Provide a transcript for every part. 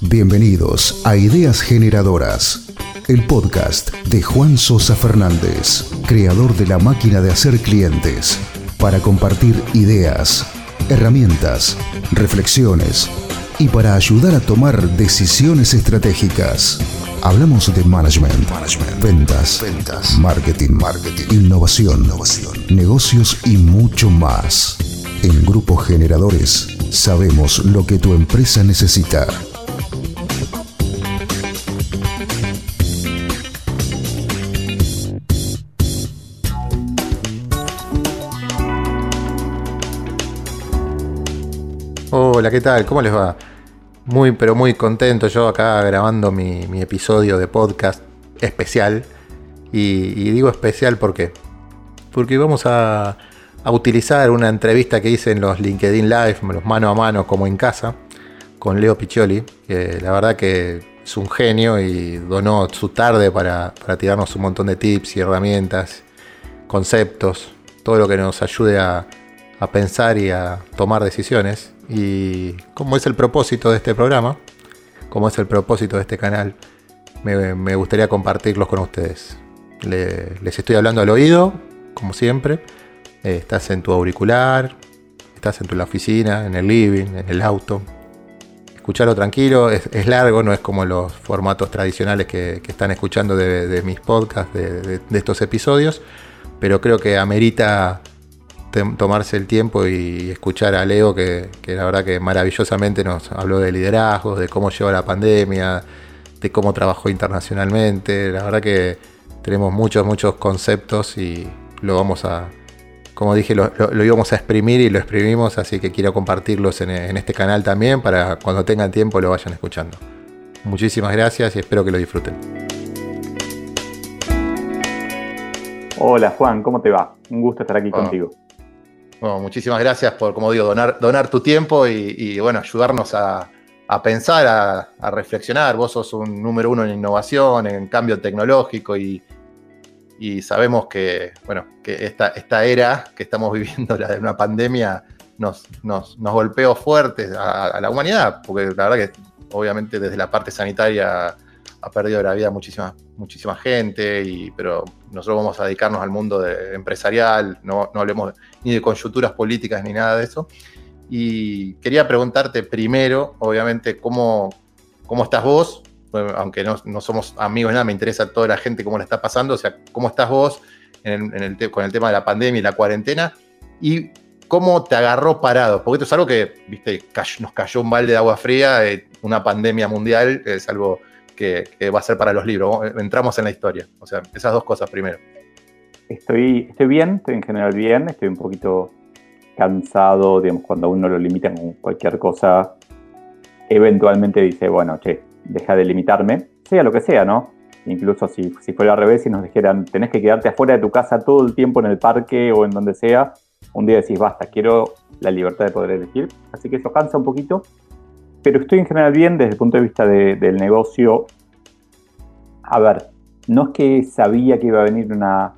Bienvenidos a Ideas Generadoras, el podcast de Juan Sosa Fernández, creador de la máquina de hacer clientes, para compartir ideas, herramientas, reflexiones y para ayudar a tomar decisiones estratégicas. Hablamos de management, ventas, marketing, marketing, innovación, innovación, negocios y mucho más. En Grupo Generadores sabemos lo que tu empresa necesita. Hola, ¿qué tal? ¿Cómo les va? Muy, pero muy contento yo acá grabando mi, episodio de podcast especial. Y, digo especial porque porque vamos a, a, utilizar una entrevista que hice en los LinkedIn Live, los mano a mano como en casa, con Leo Piccioli, la verdad que es un genio y donó su tarde para, para tirarnos un montón de tips y herramientas, conceptos, todo lo que nos ayude a, a pensar y a tomar decisiones. Y como es el propósito de este programa, como es el propósito de este canal, me, gustaría compartirlos con ustedes. les estoy hablando al oído, como siempre. Eh, estás en tu auricular, estás en tu la oficina, en el living, en el auto. Escucharlo tranquilo, es, largo, no es como los formatos tradicionales que, están escuchando de, mis podcasts, de, de estos episodios, pero creo que amerita tomarse el tiempo y escuchar a Leo, que, la verdad que maravillosamente nos habló de liderazgo, de cómo lleva la pandemia, de cómo trabajó internacionalmente. La verdad que tenemos muchos, muchos conceptos y lo vamos a, como dije, lo, íbamos a exprimir y lo exprimimos, así que quiero compartirlos en, en este canal también para cuando tengan tiempo lo vayan escuchando. Muchísimas gracias y espero que lo disfruten. Hola Juan, ¿cómo te va? Un gusto estar aquí contigo. Bueno, muchísimas gracias por, como digo, donar, donar tu tiempo y, bueno, ayudarnos a, pensar, a, reflexionar. Vos sos un número uno en innovación, en cambio tecnológico y, sabemos que, bueno, que esta, esta, era que estamos viviendo, la de una pandemia, nos, nos, golpeó fuerte a, la humanidad, porque la verdad que obviamente desde la parte sanitaria ha perdido la vida muchísima, muchísima gente, y, pero nosotros vamos a dedicarnos al mundo empresarial, no, no hablemos ni de coyunturas políticas ni nada de eso. Y quería preguntarte primero, obviamente, cómo, cómo estás vos, aunque no, somos amigos nada, me interesa toda la gente cómo le está pasando, o sea, cómo estás vos con el tema de la pandemia y la cuarentena, y cómo te agarró parado, porque esto es algo que, viste, nos cayó un balde de agua fría, eh, una pandemia mundial, es algo que, va a ser para los libros. Entramos en la historia. O sea, esas dos cosas primero. Estoy, estoy bien, estoy en general bien, estoy un poquito cansado, digamos, cuando a uno lo limitan con cualquier cosa, eventualmente dice, bueno, che, deja de limitarme, sea lo que sea, ¿no? Incluso si, si fuera al revés y nos dijeran, tenés que quedarte afuera de tu casa todo el tiempo en el parque o en donde sea, un día decís, basta, quiero la libertad de poder elegir. Así que eso cansa un poquito, pero estoy en general bien desde el punto de vista del negocio. A ver, no es que sabía que iba a venir una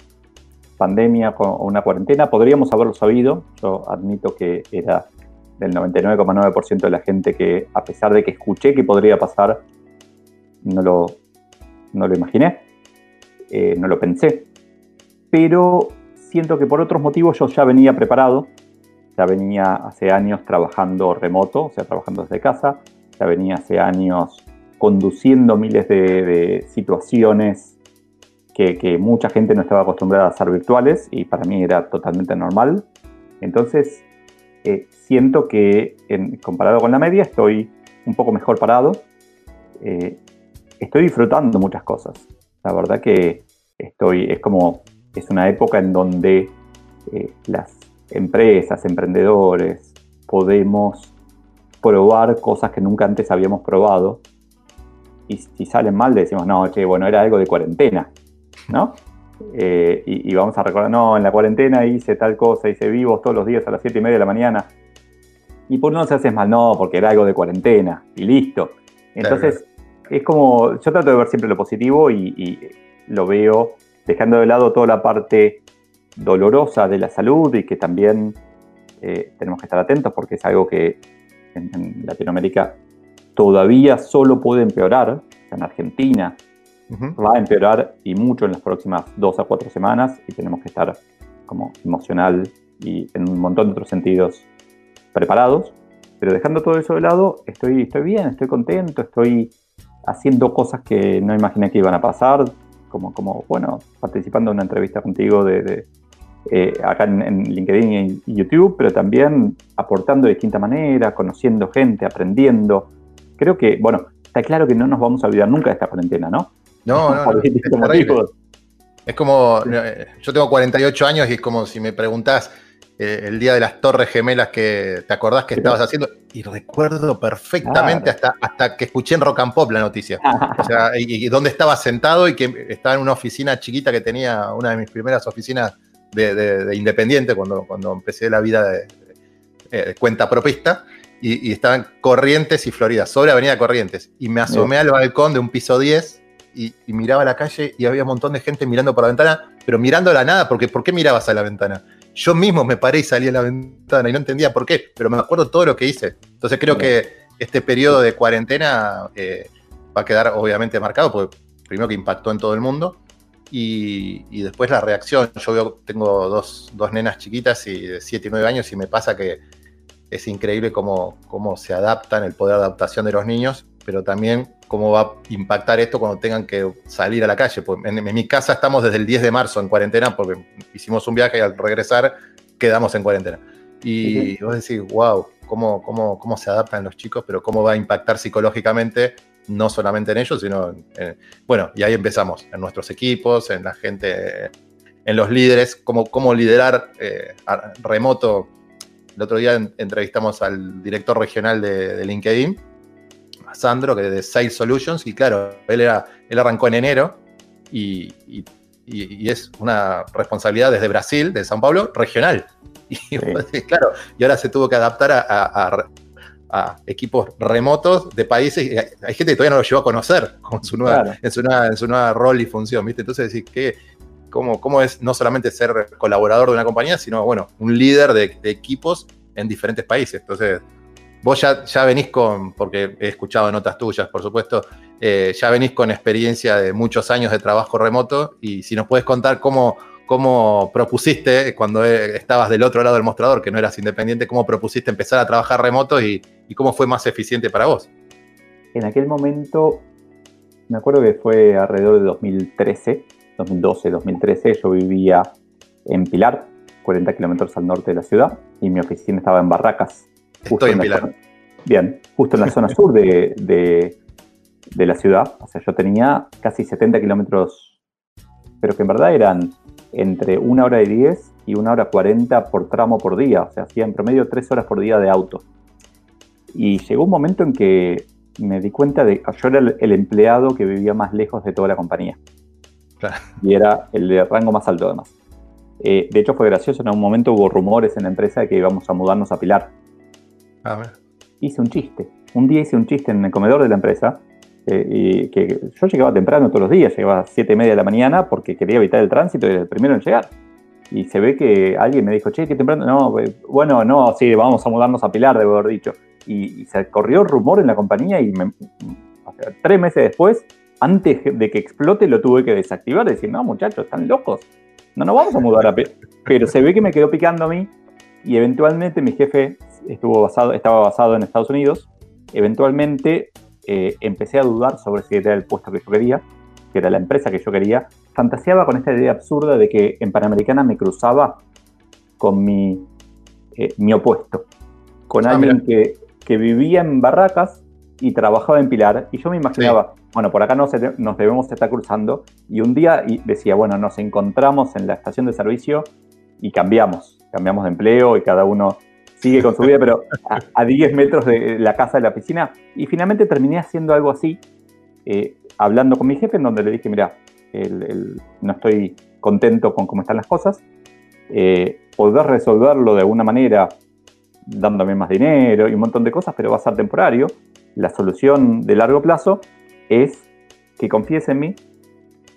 pandemia o una cuarentena, podríamos haberlo sabido. Yo admito que era del 99,9% de la gente que, a pesar de que escuché que podría pasar, no lo, no lo imaginé, eh, no lo pensé. Pero siento que por otros motivos yo ya venía preparado ya venía hace años trabajando remoto, o sea, trabajando desde casa, ya venía hace años conduciendo miles de, situaciones que, mucha gente no estaba acostumbrada a ser virtuales y para mí era totalmente normal. Entonces, siento que comparado con la media estoy un poco mejor parado. Eh, estoy disfrutando muchas cosas. La verdad que estoy, es como, es una época en donde eh, las empresas, emprendedores, podemos probar cosas que nunca antes habíamos probado. Y si salen mal, decimos, no, che, bueno, era algo de cuarentena, ¿no? Eh, y, vamos a recordar, no, en la cuarentena hice tal cosa, hice vivos todos los días a las 7 y media de la mañana. Y por no se hace mal, no, porque era algo de cuarentena, y listo. Entonces, es como, yo trato de ver siempre lo positivo y, y lo veo dejando de lado toda la parte dolorosa de la salud y que también eh, tenemos que estar atentos porque es algo que en, Latinoamérica todavía solo puede empeorar. En Argentina va a empeorar y mucho en las próximas dos a cuatro semanas y tenemos que estar como emocional y en un montón de otros sentidos preparados. Pero dejando todo eso de lado, estoy, estoy bien, estoy contento, estoy haciendo cosas que no imaginé que iban a pasar, como, como bueno, participando en una entrevista contigo de, eh, acá en, LinkedIn y YouTube, pero también aportando de distinta manera, conociendo gente, aprendiendo. Creo que, bueno, está claro que no nos vamos a olvidar nunca de esta cuarentena, ¿no? No, no, no es, como, eh, yo tengo 48 años y es como si me preguntás eh, el día de las Torres Gemelas que te acordás que estabas haciendo, y recuerdo perfectamente hasta, hasta que escuché en Rock and Pop la noticia. o sea, y, dónde estaba sentado y que estaba en una oficina chiquita que tenía una de mis primeras oficinas de, Independiente cuando, cuando empecé la vida de, eh, cuenta propista. Y, estaban Corrientes y Florida, sobre Avenida Corrientes. Y me asomé al balcón de un piso 10 y, miraba la calle y había un montón de gente mirando por la ventana, pero mirando a la nada, porque ¿por qué mirabas a la ventana? Yo mismo me paré y salí a la ventana y no entendía por qué, pero me acuerdo todo lo que hice. Entonces creo que este periodo de cuarentena eh, va a quedar obviamente marcado, porque primero que impactó en todo el mundo y, después la reacción. Yo veo, tengo dos, nenas chiquitas y de 7 y 9 años y me pasa que es increíble cómo, cómo se adaptan, el poder de adaptación de los niños, pero también cómo va a impactar esto cuando tengan que salir a la calle. Pues en, mi casa estamos desde el 10 de marzo en cuarentena porque hicimos un viaje y al regresar quedamos en cuarentena. Y vos decís, wow, cómo, cómo, cómo se adaptan los chicos, pero cómo va a impactar psicológicamente, no solamente en ellos, sino en, bueno, y ahí empezamos, en nuestros equipos, en la gente, en los líderes, cómo, cómo liderar eh, remoto. El otro día entrevistamos al director regional de LinkedIn Sandro, que de Sales Solutions, y claro, él, era, él arrancó en enero y, es una responsabilidad desde Brasil, de San Paulo, regional. Y claro, y ahora se tuvo que adaptar a, equipos remotos de países. Hay gente que todavía no lo llevó a conocer con su nueva, en, su nueva, en su nueva rol y función, ¿viste? Entonces decir que cómo, cómo es no solamente ser colaborador de una compañía, sino bueno, un líder de, de equipos en diferentes países. Entonces, Vos ya, venís con, porque he escuchado notas tuyas, por supuesto, eh, ya venís con experiencia de muchos años de trabajo remoto y si nos puedes contar cómo, cómo propusiste cuando eh, estabas del otro lado del mostrador, que no eras independiente, cómo propusiste empezar a trabajar remoto y, cómo fue más eficiente para vos. En aquel momento, me acuerdo que fue alrededor de 2013, 2012, 2013, yo vivía en Pilar, 40 kilómetros al norte de la ciudad, y mi oficina estaba en Barracas, Estoy en, Pilar. bien, justo en la zona sur de, la ciudad. O sea, yo tenía casi 70 kilómetros, pero que en verdad eran entre una hora y 10 y una hora 40 por tramo por día. O sea, hacía en promedio tres horas por día de auto. Y llegó un momento en que me di cuenta de que yo era el, empleado que vivía más lejos de toda la compañía. Y era el de rango más alto además. Eh, de hecho fue gracioso, en un momento hubo rumores en la empresa de que íbamos a mudarnos a Pilar. Hice un chiste. Un día hice un chiste en el comedor de la empresa. Eh, y que yo llegaba temprano todos los días, llegaba a 7 y media de la mañana porque quería evitar el tránsito y era el primero en llegar. Y se ve que alguien me dijo, che, qué temprano. No, eh, bueno, no, sí, vamos a mudarnos a Pilar, debo haber dicho. Y, se corrió rumor en la compañía y tres meses después, antes de que explote, lo tuve que desactivar. Decir, no, muchachos, están locos. No nos vamos a mudar a Pilar. Pero se ve que me quedó picando a mí y eventualmente mi jefe estuvo basado, estaba basado en Estados Unidos. Eventualmente eh, empecé a dudar sobre si era el puesto que yo quería, que era la empresa que yo quería. Fantaseaba con esta idea absurda de que en Panamericana me cruzaba con mi, eh, mi opuesto, con ah, alguien que, que, vivía en Barracas y trabajaba en Pilar. Y yo me imaginaba, bueno, por acá nos, nos debemos estar cruzando. Y un día decía, bueno, nos encontramos en la estación de servicio y cambiamos, cambiamos de empleo y cada uno sigue con su vida, pero a, 10 metros de la casa de la piscina. Y finalmente terminé haciendo algo así, eh, hablando con mi jefe, en donde le dije, mira, no estoy contento con cómo están las cosas, eh, poder resolverlo de alguna manera dándome más dinero y un montón de cosas, pero va a ser temporario. La solución de largo plazo es que confíes en mí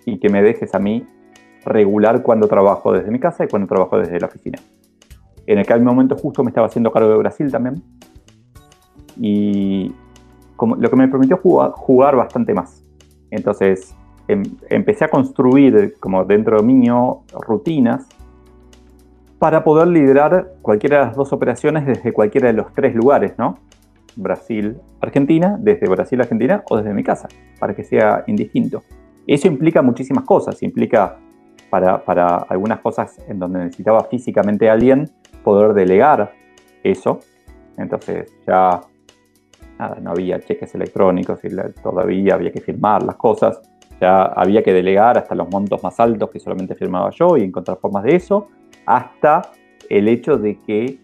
y que me dejes a mí regular cuando trabajo desde mi casa y cuando trabajo desde la oficina. En aquel momento justo me estaba haciendo cargo de Brasil también. y como, lo que me permitió jugar, bastante más. Entonces em, empecé a construir como dentro mío rutinas para poder liderar cualquiera de las dos operaciones desde cualquiera de los tres lugares, ¿no? Brasil, Argentina, desde Brasil, Argentina o desde mi casa, para que sea indistinto. Eso implica muchísimas cosas, implica para, para algunas cosas en donde necesitaba físicamente a alguien poder delegar eso. Entonces ya nada, no había cheques electrónicos y todavía había que firmar las cosas. Ya había que delegar hasta los montos más altos que solamente firmaba yo y encontrar formas de eso, hasta el hecho de que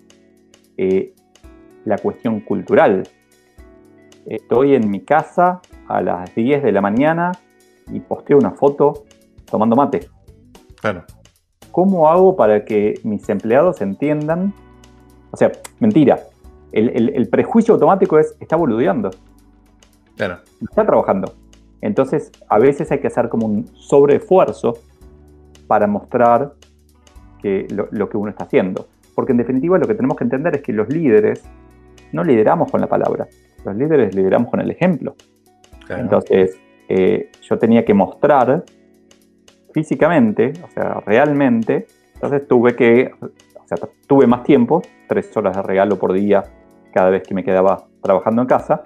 eh, la cuestión cultural. Estoy en mi casa a las 10 de la mañana y posteo una foto tomando mate. Claro. ¿Cómo hago para que mis empleados entiendan? O sea, mentira. El, prejuicio automático es, está boludeando. Claro. Está trabajando. Entonces, a veces hay que hacer como un sobreesfuerzo para mostrar que lo, que uno está haciendo. Porque en definitiva lo que tenemos que entender es que los líderes no lideramos con la palabra, los líderes lideramos con el ejemplo. Entonces, eh, yo tenía que mostrar físicamente, o sea, realmente, entonces tuve que, o sea, tuve más tiempo, tres horas de regalo por día cada vez que me quedaba trabajando en casa,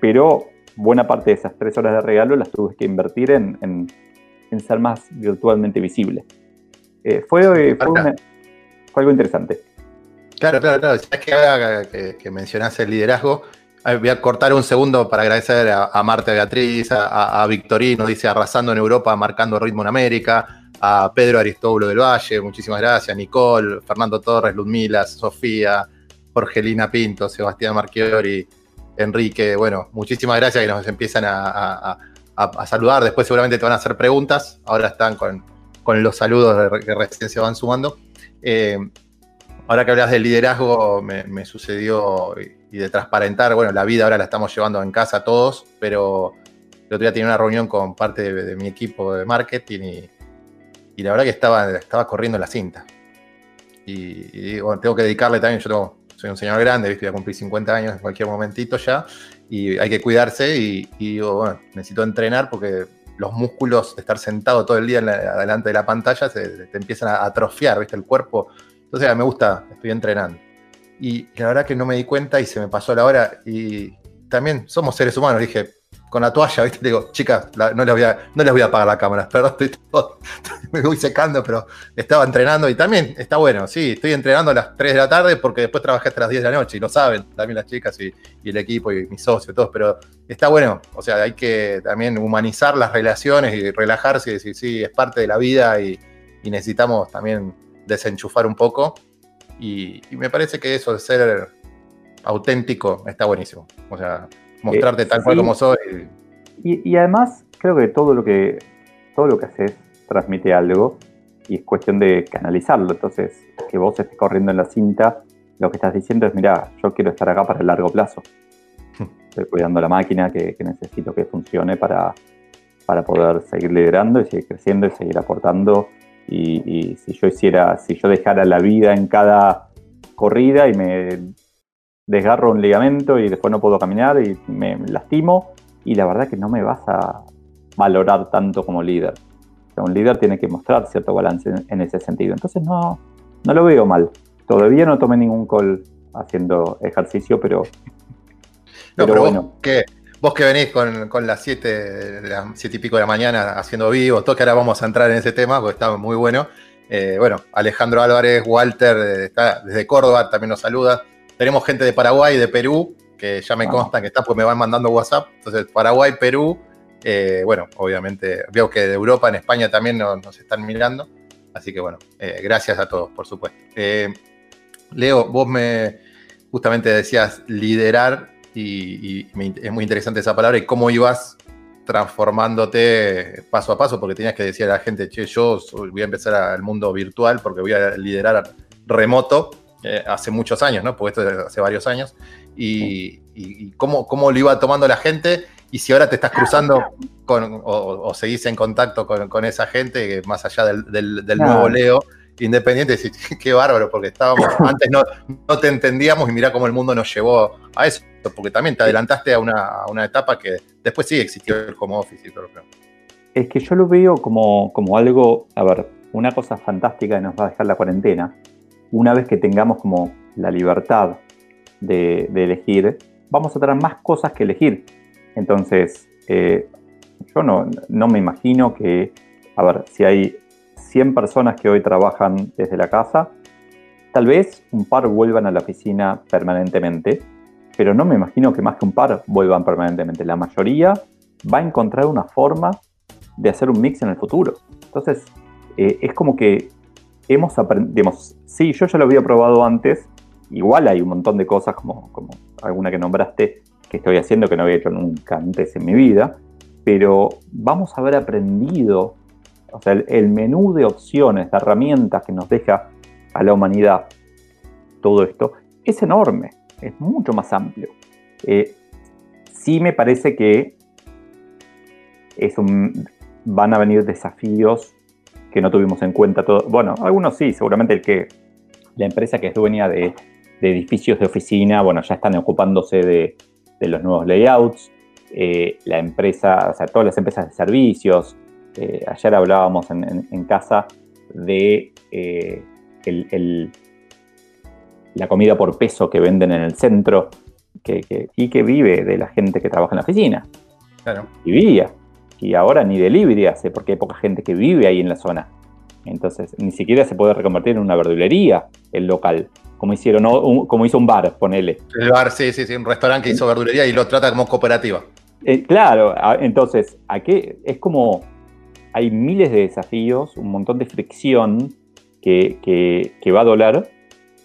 pero buena parte de esas tres horas de regalo las tuve que invertir en, en, ser más virtualmente visible. Eh, fue, fue, algo interesante. Claro, claro, claro. Ya que que, que mencionaste el liderazgo, voy a cortar un segundo para agradecer a, Marta Beatriz, a, Victorino, dice arrasando en Europa, marcando ritmo en América, a Pedro Aristóbulo del Valle, muchísimas gracias, Nicole, Fernando Torres, Ludmila, Sofía, Jorgelina Pinto, Sebastián Marchiori, Enrique, bueno, muchísimas gracias que nos empiezan a, saludar, después seguramente te van a hacer preguntas, ahora están con, los saludos que recién se van sumando. Eh, ahora que hablas del liderazgo, me sucedió y de transparentar, bueno, la vida ahora la estamos llevando en casa todos, pero el otro día tenía una reunión con parte de, mi equipo de marketing y, la verdad que estaba, estaba corriendo la cinta. Y, bueno, tengo que dedicarle también, yo soy un señor grande, ¿viste? voy a cumplir 50 años en cualquier momentito ya, y hay que cuidarse y, digo, bueno, necesito entrenar porque los músculos de estar sentado todo el día delante de la pantalla se, te empiezan a atrofiar, ¿viste? El cuerpo. Entonces me gusta, estoy entrenando. Y la verdad que no me di cuenta y se me pasó la hora. Y también somos seres humanos. Dije, con la toalla, ¿viste? digo, chicas, no, les voy a, no les voy a apagar la cámara, perdón, estoy todo, me voy secando, pero estaba entrenando y también está bueno, sí, estoy entrenando a las 3 de la tarde porque después trabajé hasta las 10 de la noche y lo saben también las chicas y, el equipo y mis socios y todos, pero está bueno, o sea, hay que también humanizar las relaciones y relajarse y decir, sí, es parte de la vida y necesitamos también desenchufar un poco y, me parece que eso de ser auténtico está buenísimo. O sea, mostrarte tal cual como soy. Y, además, creo que todo lo que todo lo que haces transmite algo y es cuestión de canalizarlo. Entonces, que vos estés corriendo en la cinta, lo que estás diciendo es, mira, yo quiero estar acá para el largo plazo. Estoy cuidando la máquina que, necesito que funcione para, para poder seguir liderando y seguir creciendo y seguir aportando y, si yo hiciera, si yo dejara la vida en cada corrida y me desgarro un ligamento y después no puedo caminar y me lastimo, y la verdad que no me vas a valorar tanto como líder. un líder tiene que mostrar cierto balance en, ese sentido. Entonces no, no lo veo mal. Todavía no tomé ningún call haciendo ejercicio, pero, pero, bueno. ¿qué? Vos que venís con, las 7, las siete y pico de la mañana haciendo vivo, todo que ahora vamos a entrar en ese tema porque está muy bueno. Eh, bueno, Alejandro Álvarez, Walter, eh, está desde Córdoba, también nos saluda. Tenemos gente de Paraguay, de Perú, que ya me ah. consta que está, pues me van mandando WhatsApp. Entonces, Paraguay, Perú, eh, bueno, obviamente, veo que de Europa, en España también nos, están mirando. Así que bueno, gracias a todos, por supuesto. Leo, vos me justamente decías liderar y, es muy interesante esa palabra y cómo ibas transformándote paso a paso, porque tenías que decir a la gente, che, yo voy a empezar al mundo virtual porque voy a liderar remoto eh, hace muchos años, ¿no? Porque esto hace varios años, y, cómo, cómo, lo iba tomando la gente, y si ahora te estás cruzando con, o, seguís en contacto con, esa gente, más allá del, nuevo Leo, independiente, decir, qué bárbaro, porque estábamos, antes no, no te entendíamos y mira cómo el mundo nos llevó a eso porque también te adelantaste a una, etapa que después sí existió el home office y todo. Es que yo lo veo como, como algo, a ver, una cosa fantástica que nos va a dejar la cuarentena, una vez que tengamos como la libertad de, elegir, vamos a tener más cosas que elegir. Entonces, eh, yo no, no me imagino que, a ver, si hay 100 personas que hoy trabajan desde la casa, tal vez un par vuelvan a la oficina permanentemente, pero no me imagino que más que un par vuelvan permanentemente. La mayoría va a encontrar una forma de hacer un mix en el futuro. Entonces, eh, es como que hemos aprendido, sí, yo ya lo había probado antes, igual hay un montón de cosas como, como alguna que nombraste que estoy haciendo que no había hecho nunca antes en mi vida, pero vamos a haber aprendido, o sea, el, menú de opciones, de herramientas que nos deja a la humanidad todo esto, es enorme, es mucho más amplio. Eh, sí me parece que van a venir desafíos que no tuvimos en cuenta todo. Bueno, algunos sí, seguramente el que la empresa que es dueña de, edificios de oficina, bueno, ya están ocupándose de, los nuevos layouts. Eh, la empresa, o sea, todas las empresas de servicios. Eh, ayer hablábamos en, casa de eh, la comida por peso que venden en el centro y que vive de la gente que trabaja en la oficina. Claro. Vivía y ahora ni delivery hace porque hay poca gente que vive ahí en la zona. Entonces, ni siquiera se puede reconvertir en una verdulería el local, como hicieron, como hizo un bar, ponele. El bar, sí, sí, sí, un restaurante que hizo verdulería y lo trata como cooperativa. Eh, claro, entonces, aquí es como hay miles de desafíos, un montón de fricción que, va a doler,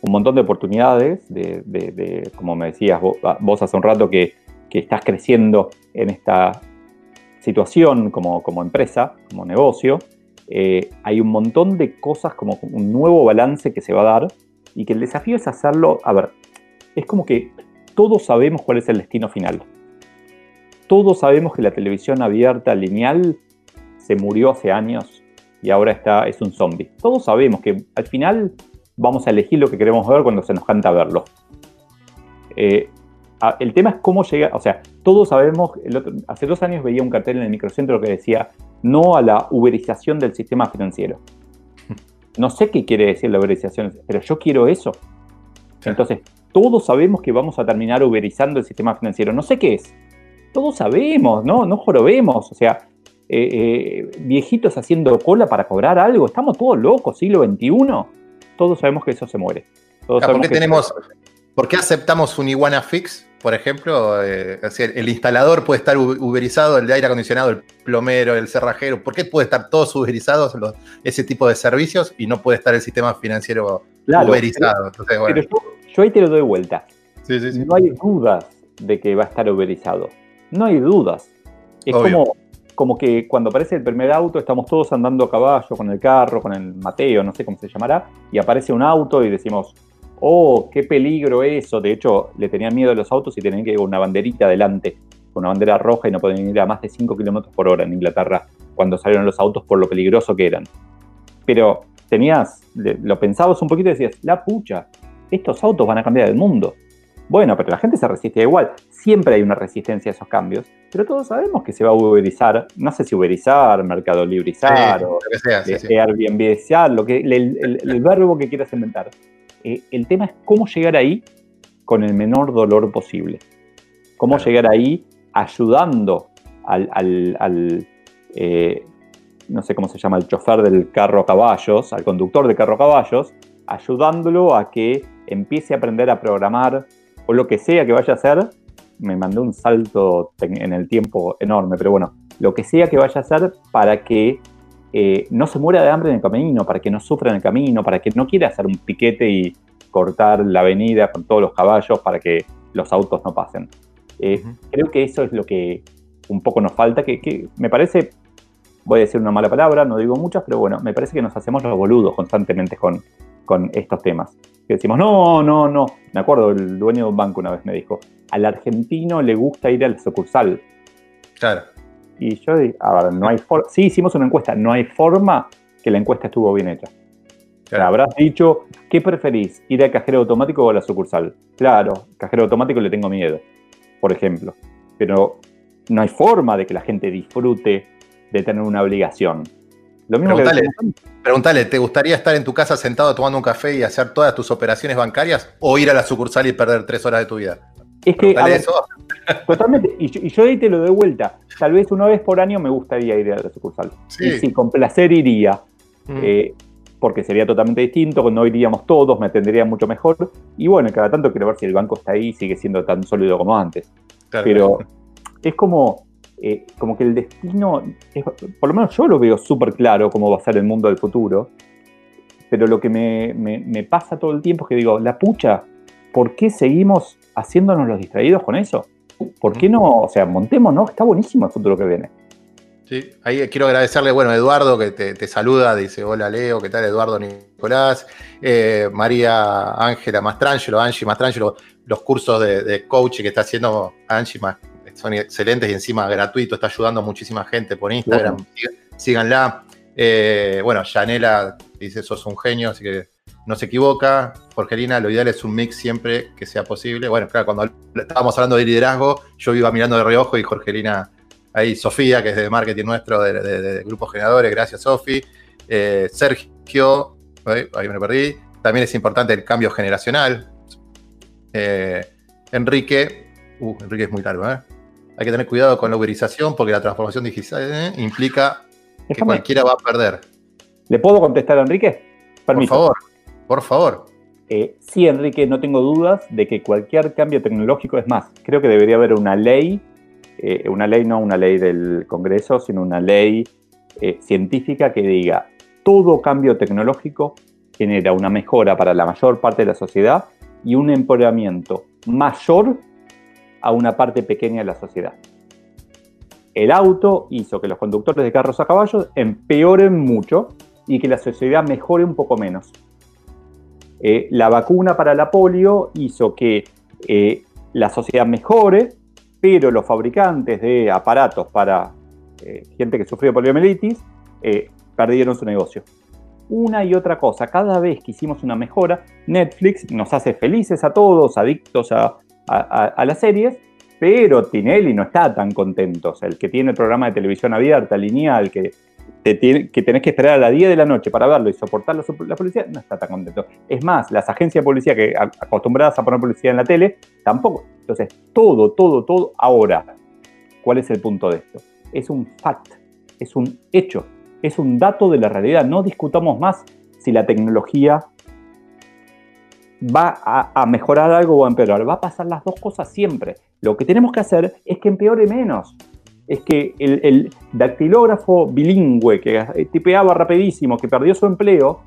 un montón de oportunidades, de, como me decías vos, hace un rato, que, estás creciendo en esta situación como, como empresa, como negocio, eh, hay un montón de cosas como un nuevo balance que se va a dar y que el desafío es hacerlo, a ver, es como que todos sabemos cuál es el destino final. Todos sabemos que la televisión abierta lineal se murió hace años y ahora está, es un zombie. Todos sabemos que al final vamos a elegir lo que queremos ver cuando se nos canta verlo. Eh, el tema es cómo llega, o sea, todos sabemos, hace dos años veía un cartel en el microcentro que decía no a la uberización del sistema financiero. No sé qué quiere decir la uberización, pero yo quiero eso. Entonces, todos sabemos que vamos a terminar uberizando el sistema financiero. No sé qué es. Todos sabemos, ¿no? No jorobemos. O sea, eh, eh, viejitos haciendo cola para cobrar algo. Estamos todos locos, siglo XXI. Todos sabemos que eso se muere. Todos ¿Por qué tenemos, ¿Por qué aceptamos un Iguana Fix, por ejemplo? Eh, el instalador puede estar uberizado, el de aire acondicionado, el plomero, el cerrajero. ¿Por qué puede estar todos uberizados ese tipo de servicios y no puede estar el sistema financiero uberizado? Pero, yo, ahí te lo doy vuelta. no hay dudas de que va a estar uberizado. No hay dudas. Es como, como que cuando aparece el primer auto estamos todos andando a caballo con el carro, con el Mateo, no sé cómo se llamará, y aparece un auto y decimos, oh, qué peligro eso. De hecho, le tenían miedo a los autos y tenían que ir una banderita adelante, con una bandera roja y no podían ir a más de 5 kilómetros por hora en Inglaterra cuando salieron los autos por lo peligroso que eran. Pero tenías, lo pensabas un poquito y decías, la pucha, estos autos van a cambiar el mundo. Bueno, pero la gente se resiste igual. Siempre hay una resistencia a esos cambios, pero todos sabemos que se va a uberizar, no sé si uberizar, mercado librizar o lo que sea, sí, lo que, el verbo que quieras inventar. Eh, el tema es cómo llegar ahí con el menor dolor posible. Cómo llegar ahí ayudando al, eh, no sé cómo se llama, el chofer del carro a caballos, al conductor del carro a caballos, ayudándolo a que empiece a aprender a programar o lo que sea que vaya a hacer. Me mandé un salto en el tiempo enorme, pero bueno, lo que sea que vaya a hacer para que eh, no se muera de hambre en el camino, para que no sufra en el camino, para que no quiera hacer un piquete y cortar la avenida con todos los caballos para que los autos no pasen. Eh, creo que eso es lo que un poco nos falta, que, me parece, voy a decir una mala palabra, no digo muchas, pero bueno, me parece que nos hacemos los boludos constantemente con, con estos temas. Que decimos, no, no, no. Me acuerdo, el dueño de un banco una vez me dijo, al argentino le gusta ir al sucursal. Claro. Y yo dije, a ver, no hay forma. Sí, hicimos una encuesta, no hay forma que la encuesta estuvo bien hecha. habrás dicho, ¿qué preferís? ¿Ir al cajero automático o a la sucursal? Claro, cajero automático le tengo miedo. por ejemplo. Pero no hay forma de que la gente disfrute de tener una obligación. Lo mismo preguntale, preguntale, ¿te gustaría estar en tu casa sentado tomando un café y hacer todas tus operaciones bancarias o ir a la sucursal y perder tres horas de tu vida? Es que, eso. totalmente, y yo, ahí te lo doy vuelta. Tal vez una vez por año me gustaría ir a la sucursal. Sí. Y sí, con placer iría. Mm. Eh, porque sería totalmente distinto, no iríamos todos, me atendería mucho mejor. Y bueno, cada tanto quiero ver si el banco está ahí y sigue siendo tan sólido como antes. Pero es como, eh, como que el destino, por lo menos yo lo veo súper claro cómo va a ser el mundo del futuro. Pero lo que me, pasa todo el tiempo es que digo, la pucha, ¿por qué seguimos haciéndonos los distraídos con eso? ¿Por qué no? O sea, montemos, ¿no? Está buenísimo el futuro que viene. Sí, ahí quiero agradecerle, bueno, a Eduardo que te, saluda, dice, hola Leo, ¿qué tal Eduardo Nicolás? Eh, María Ángela Mastrangelo, Angie Mastrangelo, los cursos de, coach que está haciendo Angie son excelentes y encima gratuito, está ayudando a muchísima gente por Instagram, síganla. Eh, bueno, Yanela dice, sos un genio, así que no se equivoca. Jorgelina, lo ideal es un mix siempre que sea posible. Bueno, claro, cuando estábamos hablando de liderazgo, yo iba mirando de reojo y Jorgelina, ahí Sofía, que es de marketing nuestro, de, Grupos Generadores, gracias Sofi. Eh, Sergio, ahí me perdí. También es importante el cambio generacional. Eh, Enrique, uh, Enrique es muy largo, ¿eh? Hay que tener cuidado con la uberización porque la transformación digital implica que cualquiera va a perder. ¿Le puedo contestar a Enrique? Por favor. Por favor. Eh, sí, Enrique, no tengo dudas de que cualquier cambio tecnológico es más. Creo que debería haber una ley, eh, una ley no una ley del Congreso, sino una ley eh, científica que diga todo cambio tecnológico genera una mejora para la mayor parte de la sociedad y un empoderamiento mayor a una parte pequeña de la sociedad. El auto hizo que los conductores de carros a caballo empeoren mucho y que la sociedad mejore un poco menos. Eh, la vacuna para la polio hizo que eh, la sociedad mejore, pero los fabricantes de aparatos para eh, gente que sufrió poliomielitis perdieron su negocio. Una y otra cosa, cada vez que hicimos una mejora, Netflix nos hace felices a todos, adictos a, a las series, pero Tinelli no está tan contento. el que tiene el programa de televisión abierta, lineal, que que tenés que esperar a las 10 de la noche para verlo y soportar la, la, policía, no está tan contento. Es más, las agencias de policía que acostumbradas a poner policía en la tele, tampoco. Entonces, todo, todo, todo ahora. ¿Cuál es el punto de esto? Es un fact, es un hecho, es un dato de la realidad. No discutamos más si la tecnología va a, mejorar algo o a empeorar. Va a pasar las dos cosas siempre. Lo que tenemos que hacer es que empeore menos es que el, dactilógrafo bilingüe que tipeaba rapidísimo, que perdió su empleo,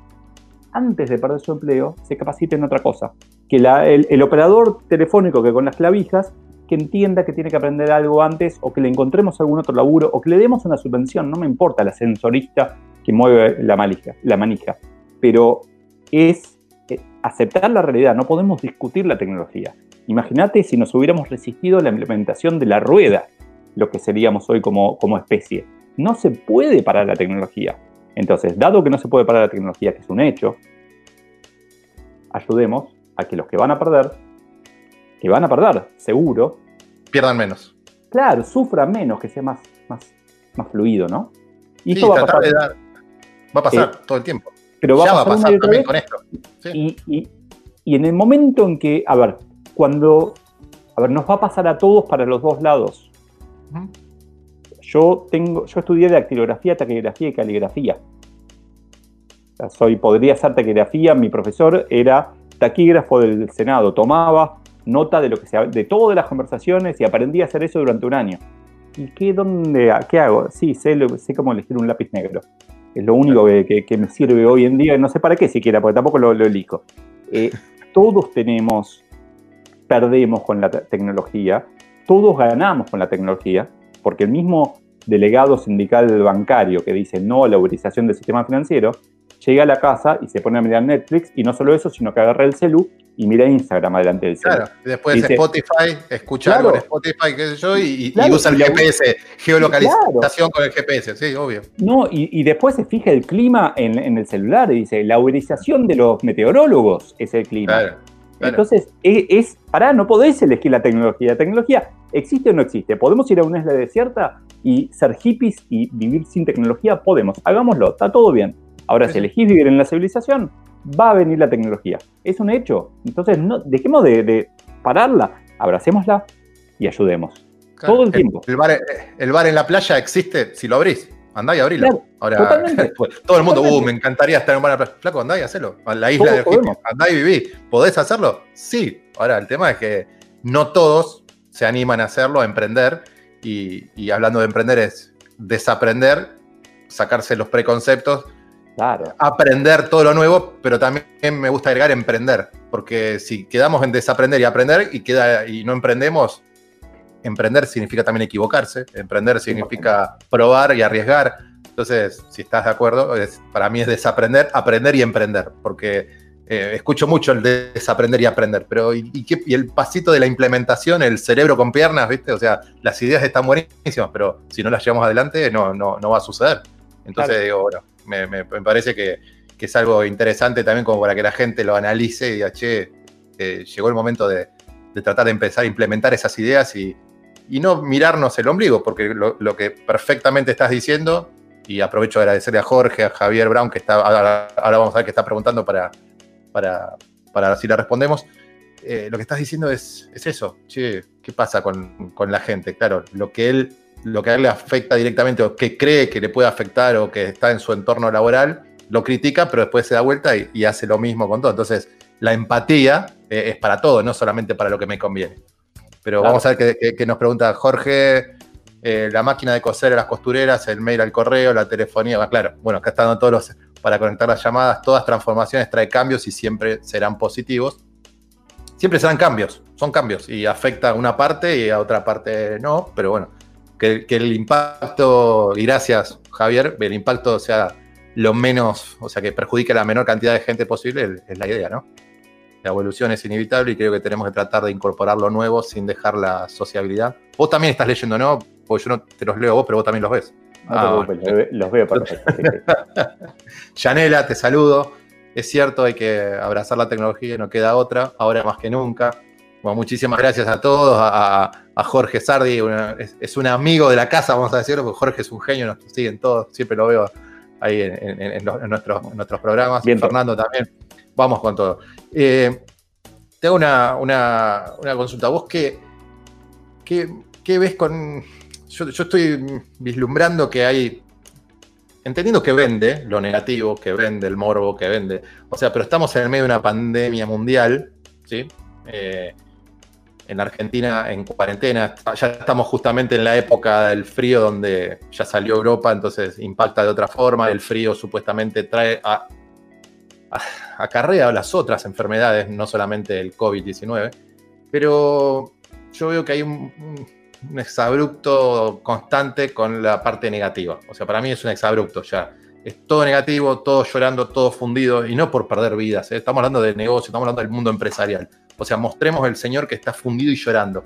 antes de perder su empleo, se capacite en otra cosa. Que el, operador telefónico que con las clavijas, que entienda que tiene que aprender algo antes, o que le encontremos algún otro laburo, o que le demos una subvención, no me importa la sensorista que mueve la, manija, la manija. Pero es eh, aceptar la realidad, no podemos discutir la tecnología. Imagínate si nos hubiéramos resistido a la implementación de la rueda, lo que seríamos hoy como, como especie. No se puede parar la tecnología. Entonces, dado que no se puede parar la tecnología, que es un hecho, ayudemos a que los que van a perder, que van a perder, seguro, pierdan menos. Claro, sufran menos, que sea más, más, más fluido, ¿no? Y sí, va a pasar. va a pasar eh, todo el tiempo. Pero va a pasar también con esto. Y, en el momento en que, a ver, cuando, a ver, nos va a pasar a todos para los dos lados. Yo, tengo, yo estudié dactilografía, taquigrafía y caligrafía. soy, podría hacer taquigrafía, mi profesor era taquígrafo del Senado, tomaba nota de lo que se, de todas las conversaciones y aprendí a hacer eso durante un año. ¿Y qué, dónde, qué hago? Sí, sé, sé cómo elegir un lápiz negro. Es lo único que, me sirve hoy en día, no sé para qué siquiera, porque tampoco lo, lo elijo. Eh, todos tenemos, perdemos con la tecnología, todos ganamos con la tecnología, porque el mismo delegado sindical bancario que dice no a la uberización del sistema financiero, llega a la casa y se pone a mirar Netflix, y no solo eso, sino que agarra el celu y mira Instagram adelante del celu. Claro, después Spotify, escucha algo en Spotify, qué sé yo, y, usa el GPS, geolocalización con el GPS, sí, obvio. No, y, después se fija el clima en, el celular y dice, la uberización de los meteorólogos es el clima. Entonces, e, es, para no podés elegir la tecnología. La tecnología existe o no existe. ¿Podemos ir a una isla desierta y ser hippies y vivir sin tecnología? Podemos, hagámoslo, está todo bien. Ahora, si elegís vivir en la civilización, va a venir la tecnología. Es un hecho. Entonces, no, dejemos de, pararla, abracémosla y ayudemos. todo el, tiempo. El bar, el bar en la playa existe si lo abrís. Andá y abrilo. Ahora, todo el mundo, uh, me encantaría estar en un bar en la playa. Flaco, andá y hacelo. A la isla de Egipto. Andá y viví. ¿Podés hacerlo? Sí. Ahora, el tema es que no todos se animan a hacerlo, a emprender. Y, hablando de emprender es desaprender, sacarse los preconceptos, aprender todo lo nuevo, pero también me gusta agregar emprender, porque si quedamos en desaprender y aprender y, queda, y no emprendemos, emprender significa también equivocarse, emprender significa probar y arriesgar. Entonces, si estás de acuerdo, para mí es desaprender, aprender y emprender, porque eh, escucho mucho el desaprender y aprender, pero ¿y, el pasito de la implementación, el cerebro con piernas, ¿viste? O sea, las ideas están buenísimas, pero si no las llevamos adelante, no, no, no va a suceder. Entonces, digo, bueno, me, parece que, es algo interesante también como para que la gente lo analice y diga, che, eh, llegó el momento de, tratar de empezar a implementar esas ideas y, no mirarnos el ombligo, porque lo, que perfectamente estás diciendo, y aprovecho de agradecerle a Jorge, a Javier Brown, que está, ahora, vamos a ver que está preguntando para, para, para si le respondemos. Eh, lo que estás diciendo es, es eso, che, ¿qué pasa con, la gente? Claro, lo que él lo que a él le afecta directamente o que cree que le puede afectar o que está en su entorno laboral, lo critica, pero después se da vuelta y, hace lo mismo con todo. Entonces, la empatía eh, es para todo, no solamente para lo que me conviene. Pero vamos a ver qué, nos pregunta Jorge. Eh, la máquina de coser a las costureras, el mail al correo, la telefonía. claro, bueno, acá están todos los para conectar las llamadas. Todas transformaciones trae cambios y siempre serán positivos. Siempre serán cambios, son cambios y afecta a una parte y a otra parte no, pero bueno, que, el impacto, y gracias Javier, el impacto sea lo menos, o sea, que perjudique a la menor cantidad de gente posible, es la idea, ¿no? La evolución es inevitable y creo que tenemos que tratar de incorporar lo nuevo sin dejar la sociabilidad. Vos también estás leyendo, ¿no? Porque yo no te los leo vos, pero vos también los ves. Ah, los veo perfecto. Yanela, te saludo. Es cierto, hay que abrazar la tecnología, no queda otra, ahora más que nunca. Bueno, muchísimas gracias a todos, a, Jorge Sardi, es, un amigo de la casa, vamos a decirlo, porque Jorge es un genio, nos siguen todos, siempre lo veo ahí en, nuestros, nuestros, programas. Bien, Fernando también. Vamos con todo. Eh, tengo una, consulta. ¿Vos qué, qué ves con, yo, estoy vislumbrando que hay, entendiendo que vende lo negativo, que vende el morbo, que vende, o sea, pero estamos en el medio de una pandemia mundial, ¿sí? Eh, en Argentina en cuarentena, ya estamos justamente en la época del frío donde ya salió Europa, entonces impacta de otra forma, el frío supuestamente trae a, acarrea las otras enfermedades, no solamente el COVID-19, pero yo veo que hay un exabrupto constante con la parte negativa. O sea, para mí es un exabrupto ya. Es todo negativo, todo llorando, todo fundido, y no por perder vidas. ¿eh? Estamos hablando de negocio, estamos hablando del mundo empresarial. O sea, mostremos el señor que está fundido y llorando.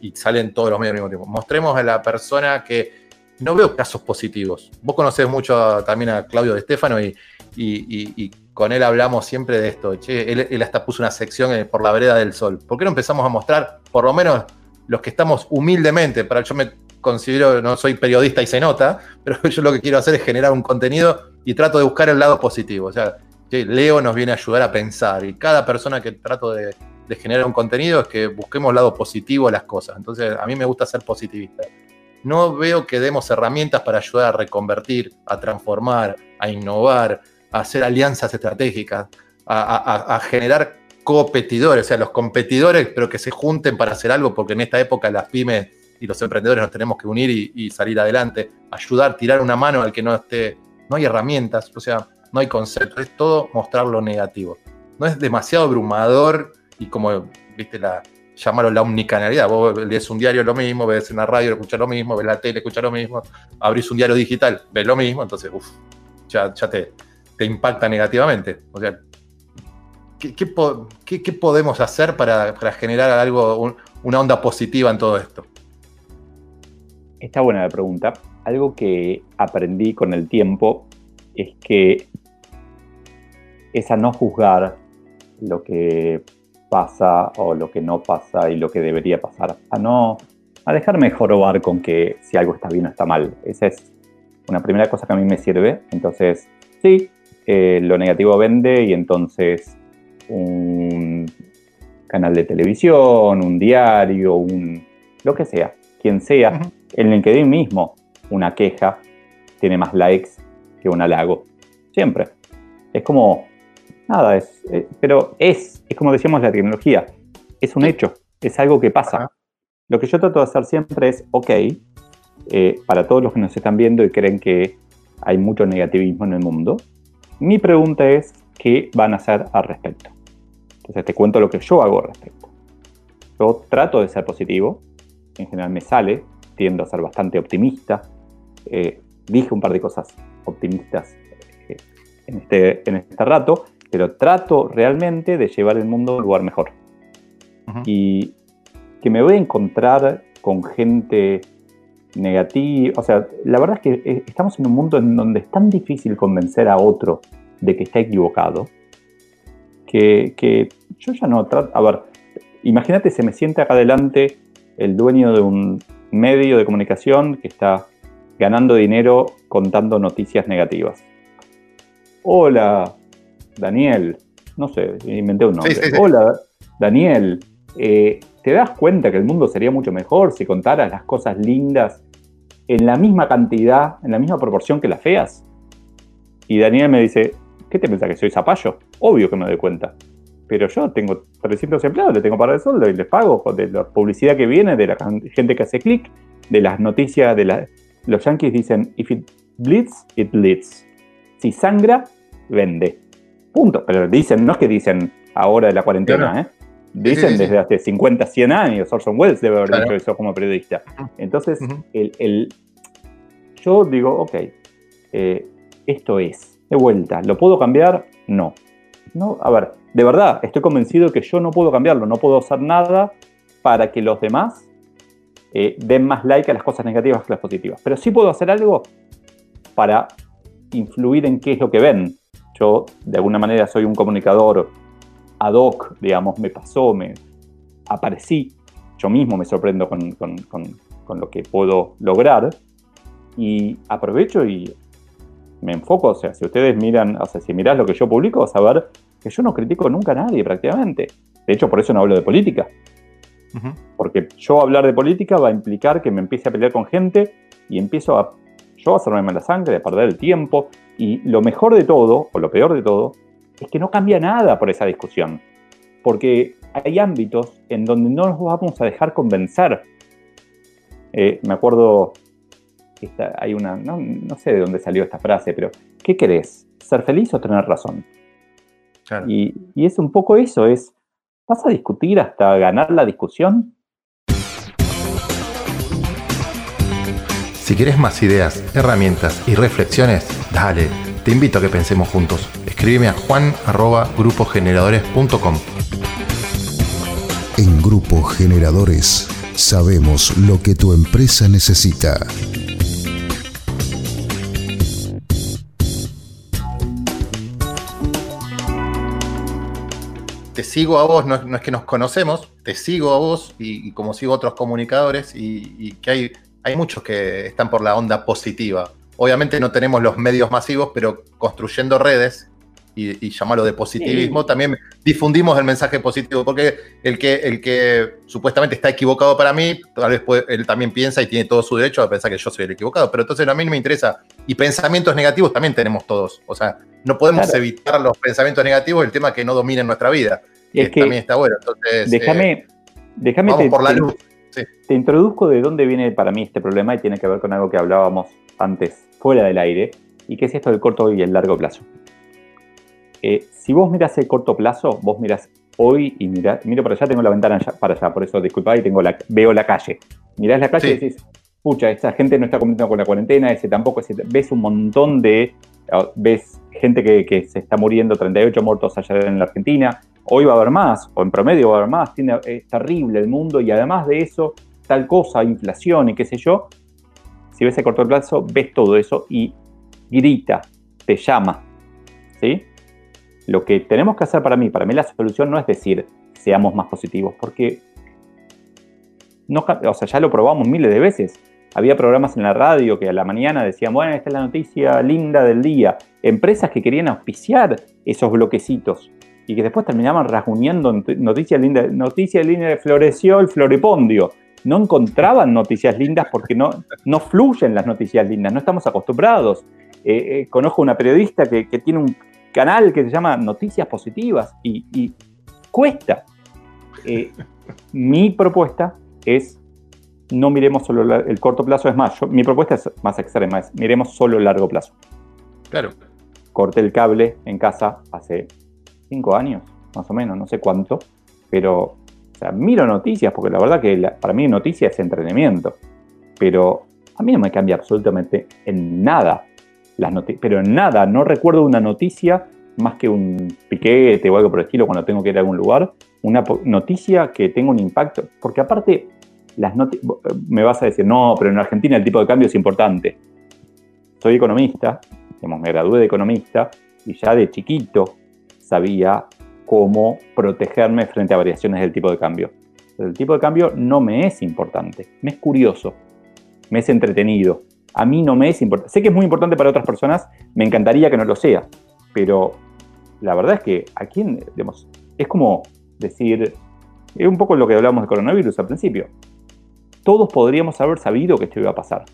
Y salen todos los medios al mismo tiempo. Mostremos a la persona que no veo casos positivos. Vos conocés mucho también a Claudio de Stefano y, y, con él hablamos siempre de esto. él, él, hasta puso una sección por la vereda del sol. ¿Por qué no empezamos a mostrar, por lo menos, los que estamos humildemente, para yo me considero, no soy periodista y se nota, pero yo lo que quiero hacer es generar un contenido y trato de buscar el lado positivo. O sea, Leo nos viene a ayudar a pensar y cada persona que trato de, generar un contenido es que busquemos el lado positivo de las cosas. Entonces, a mí me gusta ser positivista. No veo que demos herramientas para ayudar a reconvertir, a transformar, a innovar, a hacer alianzas estratégicas, a, a generar competidores, o sea, los competidores, pero que se junten para hacer algo, porque en esta época las pymes y los emprendedores nos tenemos que unir y, salir adelante, ayudar, tirar una mano al que no esté, no hay herramientas, o sea, no hay concepto, es todo mostrar lo negativo. No es demasiado abrumador y como, viste, la, llamarlo la omnicanalidad. Vos lees un diario lo mismo, ves una radio, escuchas lo mismo, ves la tele, escuchas lo mismo, abrís un diario digital, ves lo mismo, entonces, uff, ya, te, impacta negativamente. O sea, ¿qué, podemos hacer para, generar algo, una onda positiva en todo esto? Está buena la pregunta. Algo que aprendí con el tiempo es que es a no juzgar lo que pasa o lo que no pasa y lo que debería pasar. A no a dejarme jorobar con que si algo está bien o está mal. Esa es una primera cosa que a mí me sirve. Entonces, sí, eh, lo negativo vende y entonces un canal de televisión, un diario, un lo que sea, quien sea, en LinkedIn mismo, una queja tiene más likes que un halago. Siempre. Es como, nada, es, eh, pero es, es como decíamos la tecnología, es un hecho, es algo que pasa. Lo que yo trato de hacer siempre es, ok, eh, para todos los que nos están viendo y creen que hay mucho negativismo en el mundo, mi pregunta es, ¿qué van a hacer al respecto? Entonces te cuento lo que yo hago al respecto. Yo trato de ser positivo, en general me sale, tiendo a ser bastante optimista. Eh, dije un par de cosas optimistas eh, en, este, en este rato, pero trato realmente de llevar el mundo a un lugar mejor. Y que me voy a encontrar con gente negativa, o sea, la verdad es que eh, estamos en un mundo en donde es tan difícil convencer a otro de que está equivocado, que, que yo ya no trato, a ver, imagínate, se me siente acá adelante el dueño de un medio de comunicación que está ganando dinero contando noticias negativas. Hola, Daniel. No sé, inventé un nombre. Hola, Daniel. Eh, ¿Te das cuenta que el mundo sería mucho mejor si contaras las cosas lindas en la misma cantidad, en la misma proporción que las feas? Y Daniel me dice, ¿qué te piensas que soy zapallo? Obvio que me doy cuenta pero yo tengo 300 empleados, le tengo para el sueldo y les pago de la publicidad que viene, de la gente que hace clic, de las noticias, de la, los yankees dicen, if it bleeds, it leads. Si sangra, vende. Punto. Pero dicen, no es que dicen ahora de la cuarentena, ¿eh? Dicen desde hace 50, 100 años, Orson Welles debe haber dicho eso como periodista. Entonces, el, yo digo, ok, eh, esto es, de vuelta, ¿lo puedo cambiar? No. No, a ver, de verdad, estoy convencido que yo no puedo cambiarlo, no puedo hacer nada para que los demás eh, den más like a las cosas negativas que las positivas. Pero sí puedo hacer algo para influir en qué es lo que ven. Yo, de alguna manera, soy un comunicador ad hoc, digamos, me pasó, me aparecí, yo mismo me sorprendo con, con lo que puedo lograr y aprovecho y me enfoco, o sea, si ustedes miran, o sea, si mirás lo que yo publico, vas a ver que yo no critico nunca a nadie prácticamente. De hecho, por eso no hablo de política. Porque yo hablar de política va a implicar que me empiece a pelear con gente y empiezo a yo a hacerme mala sangre, a perder el tiempo. Y lo mejor de todo, o lo peor de todo, es que no cambia nada por esa discusión. Porque hay ámbitos en donde no nos vamos a dejar convencer. Eh, me acuerdo, hay una, no, no, sé de dónde salió esta frase, pero ¿qué querés? ¿Ser feliz o tener razón? Y, es un poco eso, es, ¿vas a discutir hasta ganar la discusión? Si quieres más ideas, herramientas y reflexiones, dale, te invito a que pensemos juntos. Escríbeme a juan.grupogeneradores.com. En Grupo Generadores sabemos lo que tu empresa necesita. Te sigo a vos, no es, que nos conocemos, te sigo a vos y, como sigo a otros comunicadores y, que hay, hay muchos que están por la onda positiva. Obviamente no tenemos los medios masivos, pero construyendo redes y, llamarlo de positivismo, también difundimos el mensaje positivo, porque el que, el que supuestamente está equivocado para mí, tal vez él también piensa y tiene todo su derecho a pensar que yo soy el equivocado, pero entonces a mí no me interesa. Y pensamientos negativos también tenemos todos, o sea, no podemos evitar los pensamientos negativos, el tema es que no dominen nuestra vida. Y es que también está bueno. Entonces, déjame, eh, déjame vamos por la luz. Te introduzco de dónde viene para mí este problema y tiene que ver con algo que hablábamos antes, fuera del aire, y que es esto del corto y el largo plazo. Eh, si vos miras el corto plazo, vos miras hoy y mirás, miro para allá, tengo la ventana para allá, por eso disculpa, y tengo la, veo la calle. Mirás la calle y decís, pucha, esta gente no está cumpliendo con la cuarentena, ese tampoco, ese, ves un montón de, ves gente que, que, se está muriendo, 38 muertos allá en la Argentina, hoy va a haber más, o en promedio va a haber más, tiene, es terrible el mundo y además de eso, tal cosa, inflación y qué sé yo, si ves a corto plazo, ves todo eso y grita, te llama, ¿sí? Lo que tenemos que hacer para mí, para mí la solución no es decir, seamos más positivos, porque o sea, ya lo probamos miles de veces. Había programas en la radio que a la mañana decían, bueno, esta es la noticia linda del día. Empresas que querían auspiciar esos bloquecitos y que después terminaban rasguñando noticias lindas. Noticias lindas, floreció el floripondio. No encontraban noticias lindas porque no, no fluyen las noticias lindas, no estamos acostumbrados. Eh, eh, conozco una periodista que, tiene un canal que se llama Noticias Positivas y, cuesta. Eh, mi propuesta es no miremos solo el corto plazo, es más, mi propuesta es más extrema, es miremos solo el largo plazo. Claro. Corté el cable en casa hace cinco años, más o menos, no sé cuánto, pero o sea, miro noticias, porque la verdad que para mí noticias es entretenimiento, pero a mí no me cambia absolutamente en nada las noticias, pero en nada, no recuerdo una noticia más que un piquete o algo por el estilo cuando tengo que ir a algún lugar, una noticia que tenga un impacto, porque aparte las me vas a decir, no, pero en Argentina el tipo de cambio es importante. Soy economista, digamos, me gradué de economista y ya de chiquito sabía cómo protegerme frente a variaciones del tipo de cambio. el tipo de cambio no me es importante, me es curioso, me es entretenido. A mí no me es importante. Sé que es muy importante para otras personas, me encantaría que no lo sea, pero la verdad es que aquí, digamos, es como decir, es un poco lo que hablamos de coronavirus al principio. Todos podríamos haber sabido que esto iba a pasar.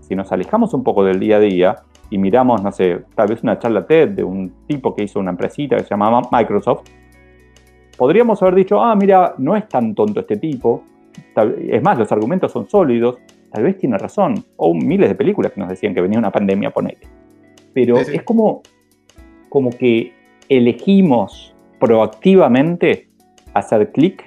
Si nos alejamos un poco del día a día, y miramos, no sé, tal vez una charla TED de un tipo que hizo una empresita que se llamaba Microsoft, podríamos haber dicho, ah, mira, no es tan tonto este tipo, es más, los argumentos son sólidos, tal vez tiene razón, o miles de películas que nos decían que venía una pandemia, ponele. Pero es como, como que elegimos proactivamente hacer clic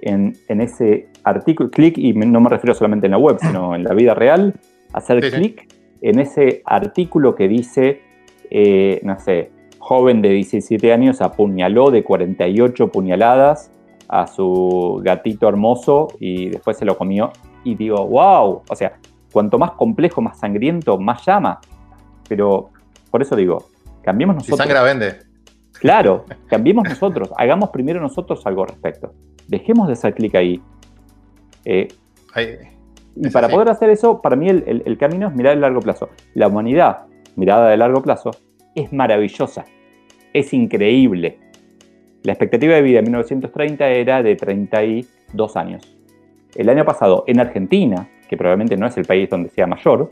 en, ese artículo, clic, y no me refiero solamente en la web, sino en la vida real, hacer clic en ese artículo que dice, eh, no sé, joven de 17 años apuñaló de 48 puñaladas a su gatito hermoso y después se lo comió. Y digo, wow, o sea, cuanto más complejo, más sangriento, más llama. Pero por eso digo, cambiemos nosotros. Si sangra vende. Claro, cambiemos nosotros, hagamos primero nosotros algo al respecto. Dejemos de hacer clic ahí. Eh, y para poder hacer eso, para mí el, camino es mirar el largo plazo. La humanidad, mirada de largo plazo, es maravillosa, es increíble. La expectativa de vida en 1930 era de 32 años. El año pasado, en Argentina, que probablemente no es el país donde sea mayor,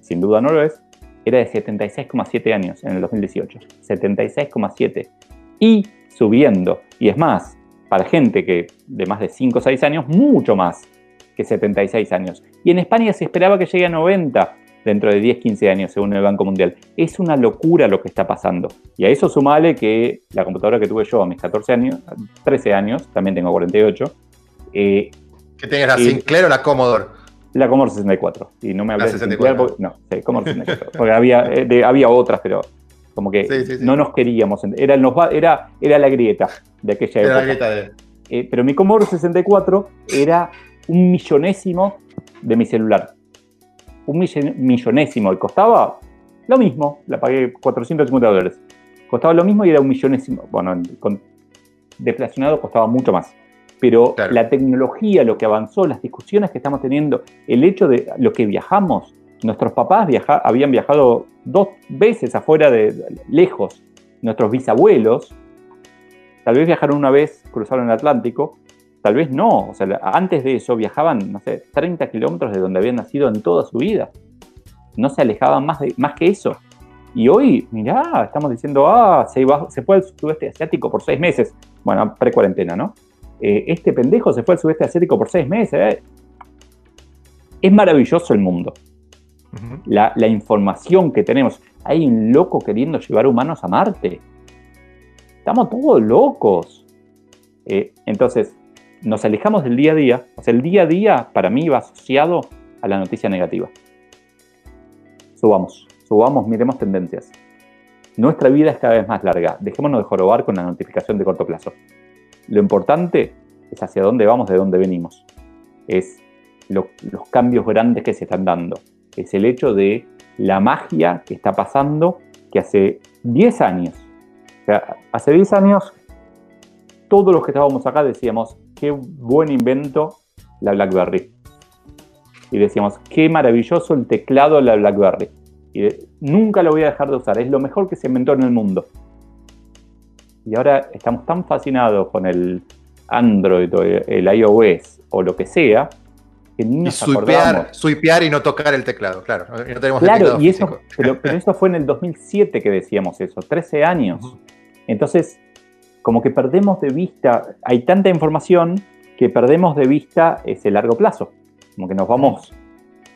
sin duda no lo es, era de 76,7 años en el 2018. 76,7. Y subiendo. Y es más, para gente que de más de 5 o 6 años, mucho más que 76 años. Y en España se esperaba que llegue a 90 dentro de 10, 15 años, según el Banco Mundial. Es una locura lo que está pasando. Y a eso sumale que la computadora que tuve yo a mis 14 años, 13 años, también tengo 48. Eh, ¿Que tengas la Sinclair o la Commodore? La Commodore 64. Y no me hablé de Sinclair porque, no, sí, Commodore 64. Porque había, eh, había otras, pero como que no nos queríamos. Era, era, era la grieta de aquella era La grieta de... Eh, pero mi Commodore 64 era un millonésimo de mi celular. Un millonésimo. Y costaba lo mismo. La pagué 450 dólares. Costaba lo mismo y era un millonésimo. Bueno, con deflacionado costaba mucho más. Pero la tecnología, lo que avanzó, las discusiones que estamos teniendo, el hecho de lo que viajamos, nuestros papás habían viajado dos veces afuera de lejos. Nuestros bisabuelos, tal vez viajaron una vez, cruzaron el Atlántico, Tal vez no, o sea, antes de eso viajaban, no sé, 30 kilómetros de donde habían nacido en toda su vida. No se alejaban más, de, más que eso. Y hoy, mirá, estamos diciendo, ah, se, se fue al sudeste asiático por seis meses. Bueno, pre-cuarentena, ¿no? Eh, este pendejo se fue al sudeste asiático por seis meses. ¿eh? Es maravilloso el mundo. la, la, información que tenemos. Hay un loco queriendo llevar humanos a Marte. Estamos todos locos. Eh, entonces, nos alejamos del día a día, o sea, el día a día para mí va asociado a la noticia negativa. Subamos, subamos, miremos tendencias. Nuestra vida es cada vez más larga, dejémonos de jorobar con la notificación de corto plazo. Lo importante es hacia dónde vamos, de dónde venimos. Es los cambios grandes que se están dando. Es el hecho de la magia que está pasando que hace 10 años, o sea, hace 10 años todos los que estábamos acá decíamos, qué buen invento la BlackBerry. Y decíamos, qué maravilloso el teclado de la BlackBerry. Y nunca lo voy a dejar de usar, es lo mejor que se inventó en el mundo. Y ahora estamos tan fascinados con el Android o el iOS o lo que sea, que ni nos y suipear, y no tocar el teclado, claro. claro, y eso, pero, eso fue en el 2007 que decíamos eso, 13 años. Entonces, como que perdemos de vista, hay tanta información que perdemos de vista ese largo plazo. Como que nos vamos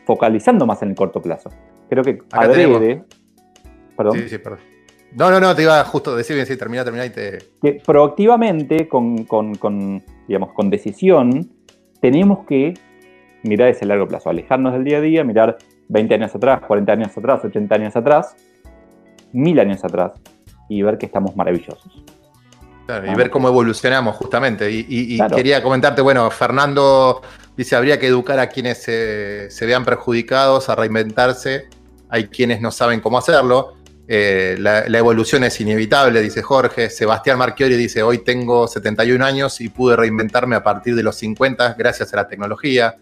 focalizando más en el corto plazo. Creo que adrede. Perdón. Sí, sí, perdón. No, no, no, te iba justo a decir bien, sí, termina, termina y te. Que proactivamente, con, con, digamos, con decisión, tenemos que mirar ese largo plazo, alejarnos del día a día, mirar 20 años atrás, 40 años atrás, 80 años atrás, 1000 años atrás y ver que estamos maravillosos. Claro, y ver cómo evolucionamos justamente. Y, quería comentarte, bueno, Fernando dice, habría que educar a quienes se, vean perjudicados, a reinventarse. Hay quienes no saben cómo hacerlo. Eh, la, evolución es inevitable, dice Jorge. Sebastián Marchiori dice, hoy tengo 71 años y pude reinventarme a partir de los 50 gracias a la tecnología.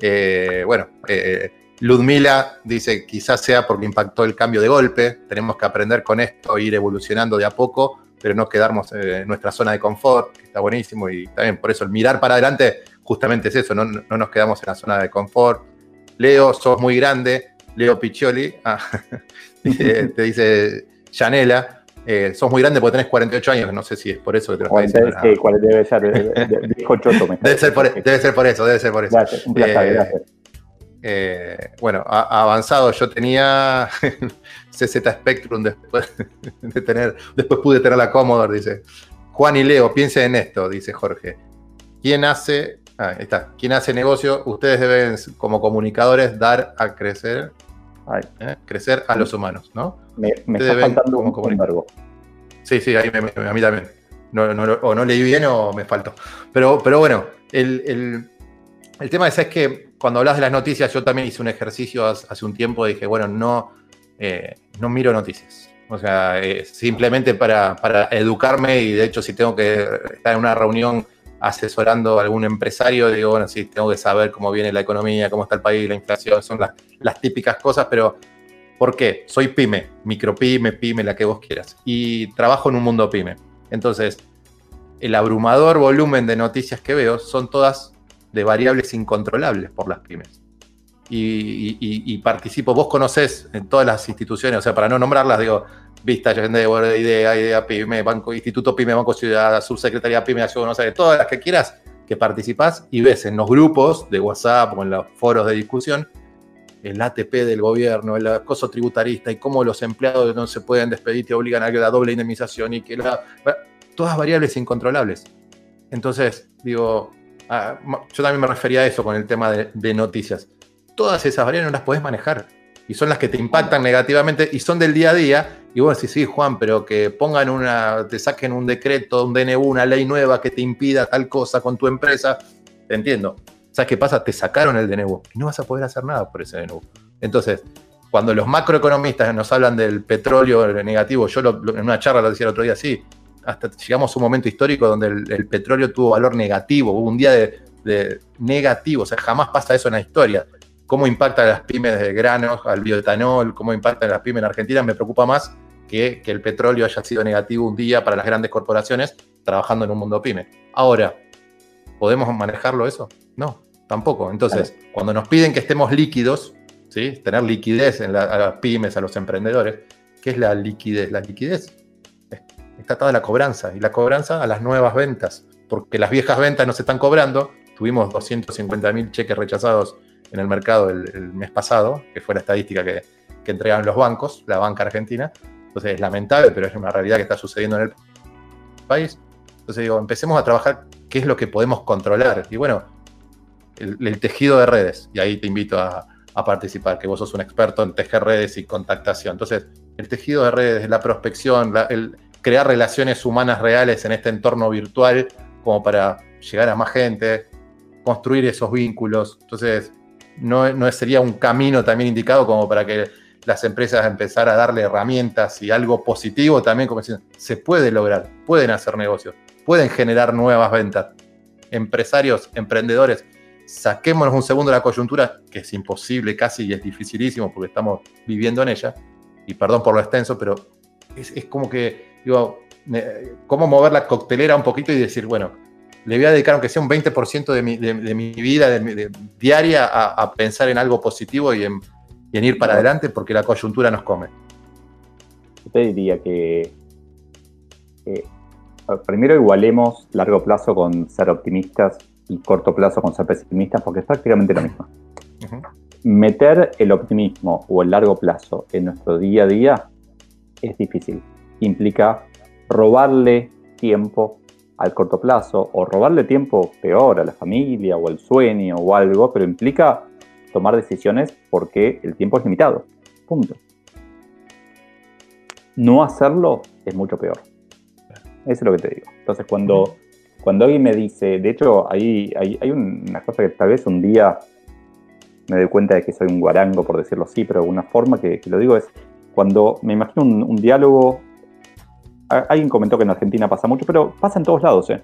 Eh, bueno, eh, Ludmila dice, quizás sea porque impactó el cambio de golpe. Tenemos que aprender con esto, ir evolucionando de a poco pero no quedarnos en nuestra zona de confort, que está buenísimo, y también por eso el mirar para adelante justamente es eso, no, nos quedamos en la zona de confort. Leo, sos muy grande, Leo Piccioli, ah, te dice Janela, eh, sos muy grande porque tenés 48 años, no sé si es por eso que te lo está diciendo. Sí, debe ser, debe, ser por, debe ser por eso, debe ser por eso. Gracias, un placer, eh, gracias. Eh, bueno, avanzado, yo tenía CZ Spectrum después de tener, después pude tener la Commodore, dice. Juan y Leo, piensen en esto, dice Jorge. ¿Quién hace, ah, está, ¿quién hace negocio? Ustedes deben, como comunicadores, dar a crecer, ¿eh? crecer a los humanos, ¿no? Me, está faltando un embargo. Sí, sí, a mí también. o no leí bien o me faltó. Pero, pero bueno, el, el tema es, es que cuando hablas de las noticias, yo también hice un ejercicio hace un tiempo, dije, bueno, no, eh, no miro noticias. O sea, eh, simplemente para, educarme y de hecho si tengo que estar en una reunión asesorando a algún empresario, digo, bueno, sí, tengo que saber cómo viene la economía, cómo está el país, la inflación, son las, las típicas cosas, pero ¿por qué? Soy pyme, micropyme, pyme, la que vos quieras, y trabajo en un mundo pyme. Entonces, el abrumador volumen de noticias que veo son todas de variables incontrolables por las pymes. Y, participo, vos conocés en todas las instituciones, o sea, para no nombrarlas, digo, Vista, de Idea, Idea Pyme, Banco, Instituto Pyme, Banco Ciudad, Subsecretaría Pyme, no sé, todas las que quieras, que participás y ves en los grupos de WhatsApp o en los foros de discusión el ATP del gobierno, el acoso tributarista y cómo los empleados no se pueden despedir, te obligan a que la doble indemnización y que la... Todas variables incontrolables. Entonces, digo, Ah, yo también me refería a eso con el tema de, noticias. Todas esas variables no las podés manejar. Y son las que te impactan negativamente y son del día a día. Y vos decís, sí, Juan, pero que pongan una, te saquen un decreto, un DNU, una ley nueva que te impida tal cosa con tu empresa. Te entiendo. ¿Sabes qué pasa? Te sacaron el DNU y no vas a poder hacer nada por ese DNU. Entonces, cuando los macroeconomistas nos hablan del petróleo negativo, yo en una charla lo decía el otro día, sí, hasta llegamos a un momento histórico donde el, petróleo tuvo valor negativo, hubo un día de, negativo, o sea, jamás pasa eso en la historia. ¿Cómo impacta a las pymes de granos, al bioetanol, cómo impacta a las pymes en Argentina? Me preocupa más que, que el petróleo haya sido negativo un día para las grandes corporaciones trabajando en un mundo pyme. Ahora, ¿podemos manejarlo eso? No, tampoco. Entonces, cuando nos piden que estemos líquidos, ¿sí? tener liquidez en a las pymes, a los emprendedores, ¿qué es la liquidez? La liquidez está atada la cobranza y la cobranza a las nuevas ventas, porque las viejas ventas no se están cobrando. Tuvimos 250.000 cheques rechazados en el mercado el, mes pasado, que fue la estadística que, que entregaron los bancos, la banca argentina. Entonces es lamentable, pero es una realidad que está sucediendo en el país. Entonces digo, empecemos a trabajar qué es lo que podemos controlar. Y bueno, el, tejido de redes, y ahí te invito a, a, participar, que vos sos un experto en tejer redes y contactación. Entonces, el tejido de redes, la prospección, la, el, crear relaciones humanas reales en este entorno virtual como para llegar a más gente, construir esos vínculos. Entonces, no, no sería un camino también indicado como para que las empresas empezaran a darle herramientas y algo positivo también, como diciendo, se puede lograr, pueden hacer negocios. pueden generar nuevas ventas. Empresarios, emprendedores, saquémonos un segundo de la coyuntura, que es imposible casi y es dificilísimo porque estamos viviendo en ella, y perdón por lo extenso, pero es, como que, digo, cómo mover la coctelera un poquito y decir, bueno, le voy a dedicar aunque sea un 20% de mi, de, mi vida diaria a, pensar en algo positivo y en, ir para adelante porque la coyuntura nos come. Yo te diría que primero igualemos largo plazo con ser optimistas y corto plazo con ser pesimistas porque es prácticamente lo mismo. Meter el optimismo o el largo plazo en nuestro día a día es difícil. Implica robarle tiempo al corto plazo o robarle tiempo peor a la familia o al sueño o algo, pero implica tomar decisiones porque el tiempo es limitado. Punto. No hacerlo es mucho peor. Eso es lo que te digo. Entonces, cuando, cuando alguien me dice, de hecho, hay, hay, una cosa que tal vez un día me doy cuenta de que soy un guarango, por decirlo así, pero una forma que, lo digo es cuando me imagino un, diálogo. Alguien comentó que en Argentina pasa mucho, pero pasa en todos lados, ¿eh?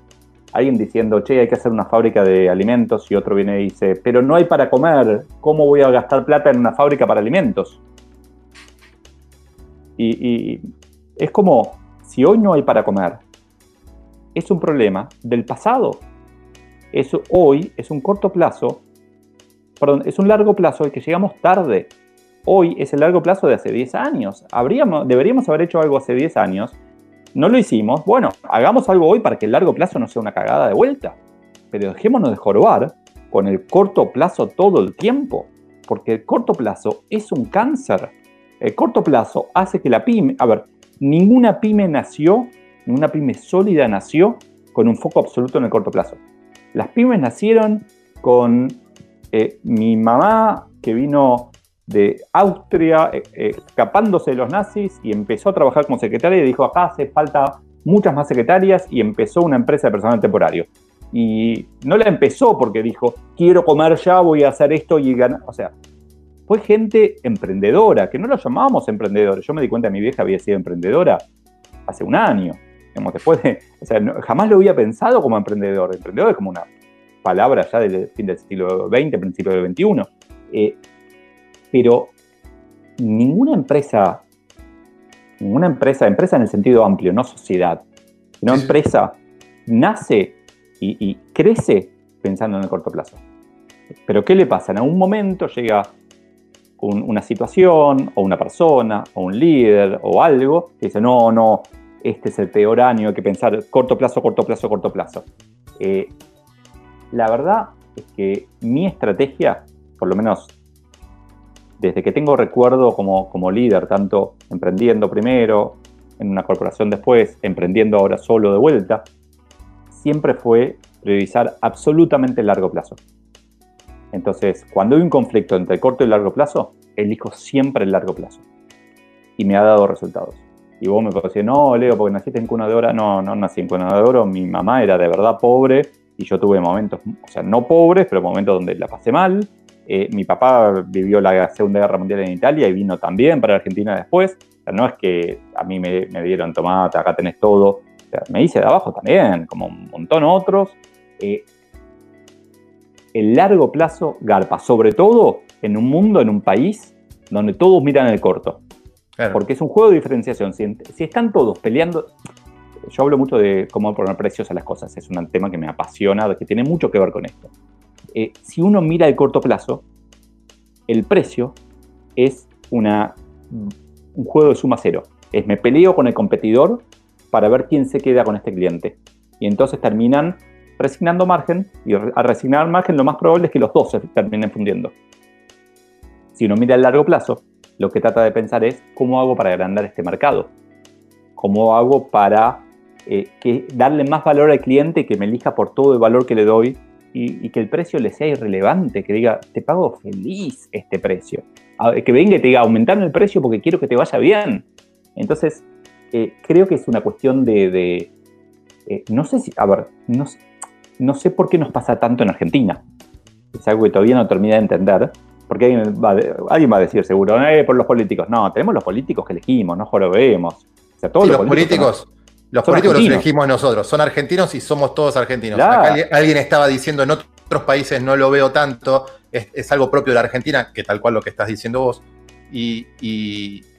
Alguien diciendo, che, hay que hacer una fábrica de alimentos, y otro viene y dice, pero no hay para comer, ¿cómo voy a gastar plata en una fábrica para alimentos? y es como, si hoy no hay para comer, es un problema del pasado. Eso hoy es un corto plazo, perdón, es un largo plazo que llegamos tarde. Hoy es el largo plazo de hace 10 años. Habríamos, deberíamos haber hecho algo hace 10 años. No lo hicimos. Bueno, hagamos algo hoy para que el largo plazo no sea una cagada de vuelta. Pero dejémonos de jorobar con el corto plazo todo el tiempo. Porque el corto plazo es un cáncer. El corto plazo hace que la pyme, a ver, ninguna pyme nació una pyme sólida nació con un foco absoluto en el corto plazo. Las pymes nacieron con eh, mi mamá que vino de Austria eh, eh, escapándose de los nazis y empezó a trabajar como secretaria y dijo, acá hace falta muchas más secretarias y empezó una empresa de personal temporario. Y no la empezó porque dijo, quiero comer ya, voy a hacer esto y ganar. O sea, fue gente emprendedora, que no lo llamábamos emprendedores. Yo me di cuenta que mi vieja había sido emprendedora hace un año después o sea, jamás lo había pensado como emprendedor. Emprendedor es como una palabra ya del fin del siglo XX, principio del XXI. Eh, pero ninguna empresa, ninguna empresa, empresa en el sentido amplio, no sociedad, sino empresa, nace y, crece pensando en el corto plazo. Pero ¿qué le pasa? En algún momento llega una situación, o una persona, o un líder, o algo, que dice, no, no, este es el peor año, hay que pensar corto plazo, corto plazo, corto plazo. Eh, la verdad es que mi estrategia, por lo menos desde que tengo recuerdo como, como líder, tanto emprendiendo primero, en una corporación después, emprendiendo ahora solo de vuelta, siempre fue priorizar absolutamente el largo plazo. Entonces, cuando hay un conflicto entre el corto y el largo plazo, elijo siempre el largo plazo. Y me ha dado resultados. Y vos me decir, no, Leo, porque naciste en cuna de oro. No, no nací en cuna de oro. Mi mamá era de verdad pobre y yo tuve momentos, o sea, no pobres, pero momentos donde la pasé mal. Eh, mi papá vivió la Segunda Guerra Mundial en Italia y vino también para Argentina después. O sea, no es que a mí me, dieron tomate, acá tenés todo. O sea, me hice de abajo también, como un montón otros. Eh, el largo plazo garpa, sobre todo en un mundo, en un país donde todos miran el corto. Porque es un juego de diferenciación. Si, están todos peleando, yo hablo mucho de cómo poner precios a las cosas, es un tema que me apasiona, que tiene mucho que ver con esto. Eh, si uno mira el corto plazo, el precio es una, un juego de suma cero. Es me peleo con el competidor para ver quién se queda con este cliente. Y entonces terminan resignando margen, y al resignar margen lo más probable es que los dos se terminen fundiendo. Si uno mira el largo plazo, lo que trata de pensar es cómo hago para agrandar este mercado, cómo hago para eh, darle más valor al cliente que me elija por todo el valor que le doy y, que el precio le sea irrelevante, que diga, te pago feliz este precio, que venga y te diga, aumentarme el precio porque quiero que te vaya bien. Entonces, eh, creo que es una cuestión de, eh, no sé si, a ver, no, no sé por qué nos pasa tanto en Argentina. Es algo que todavía no termina de entender, porque alguien va, alguien va a decir seguro, eh, por los políticos. No, tenemos los políticos que elegimos, no jorobemos. O sea, todos los, políticos, Los políticos los elegimos nosotros, son argentinos y somos todos argentinos. alguien, estaba diciendo en otros países no lo veo tanto, es, algo propio de la Argentina, que tal cual lo que estás diciendo vos. Y,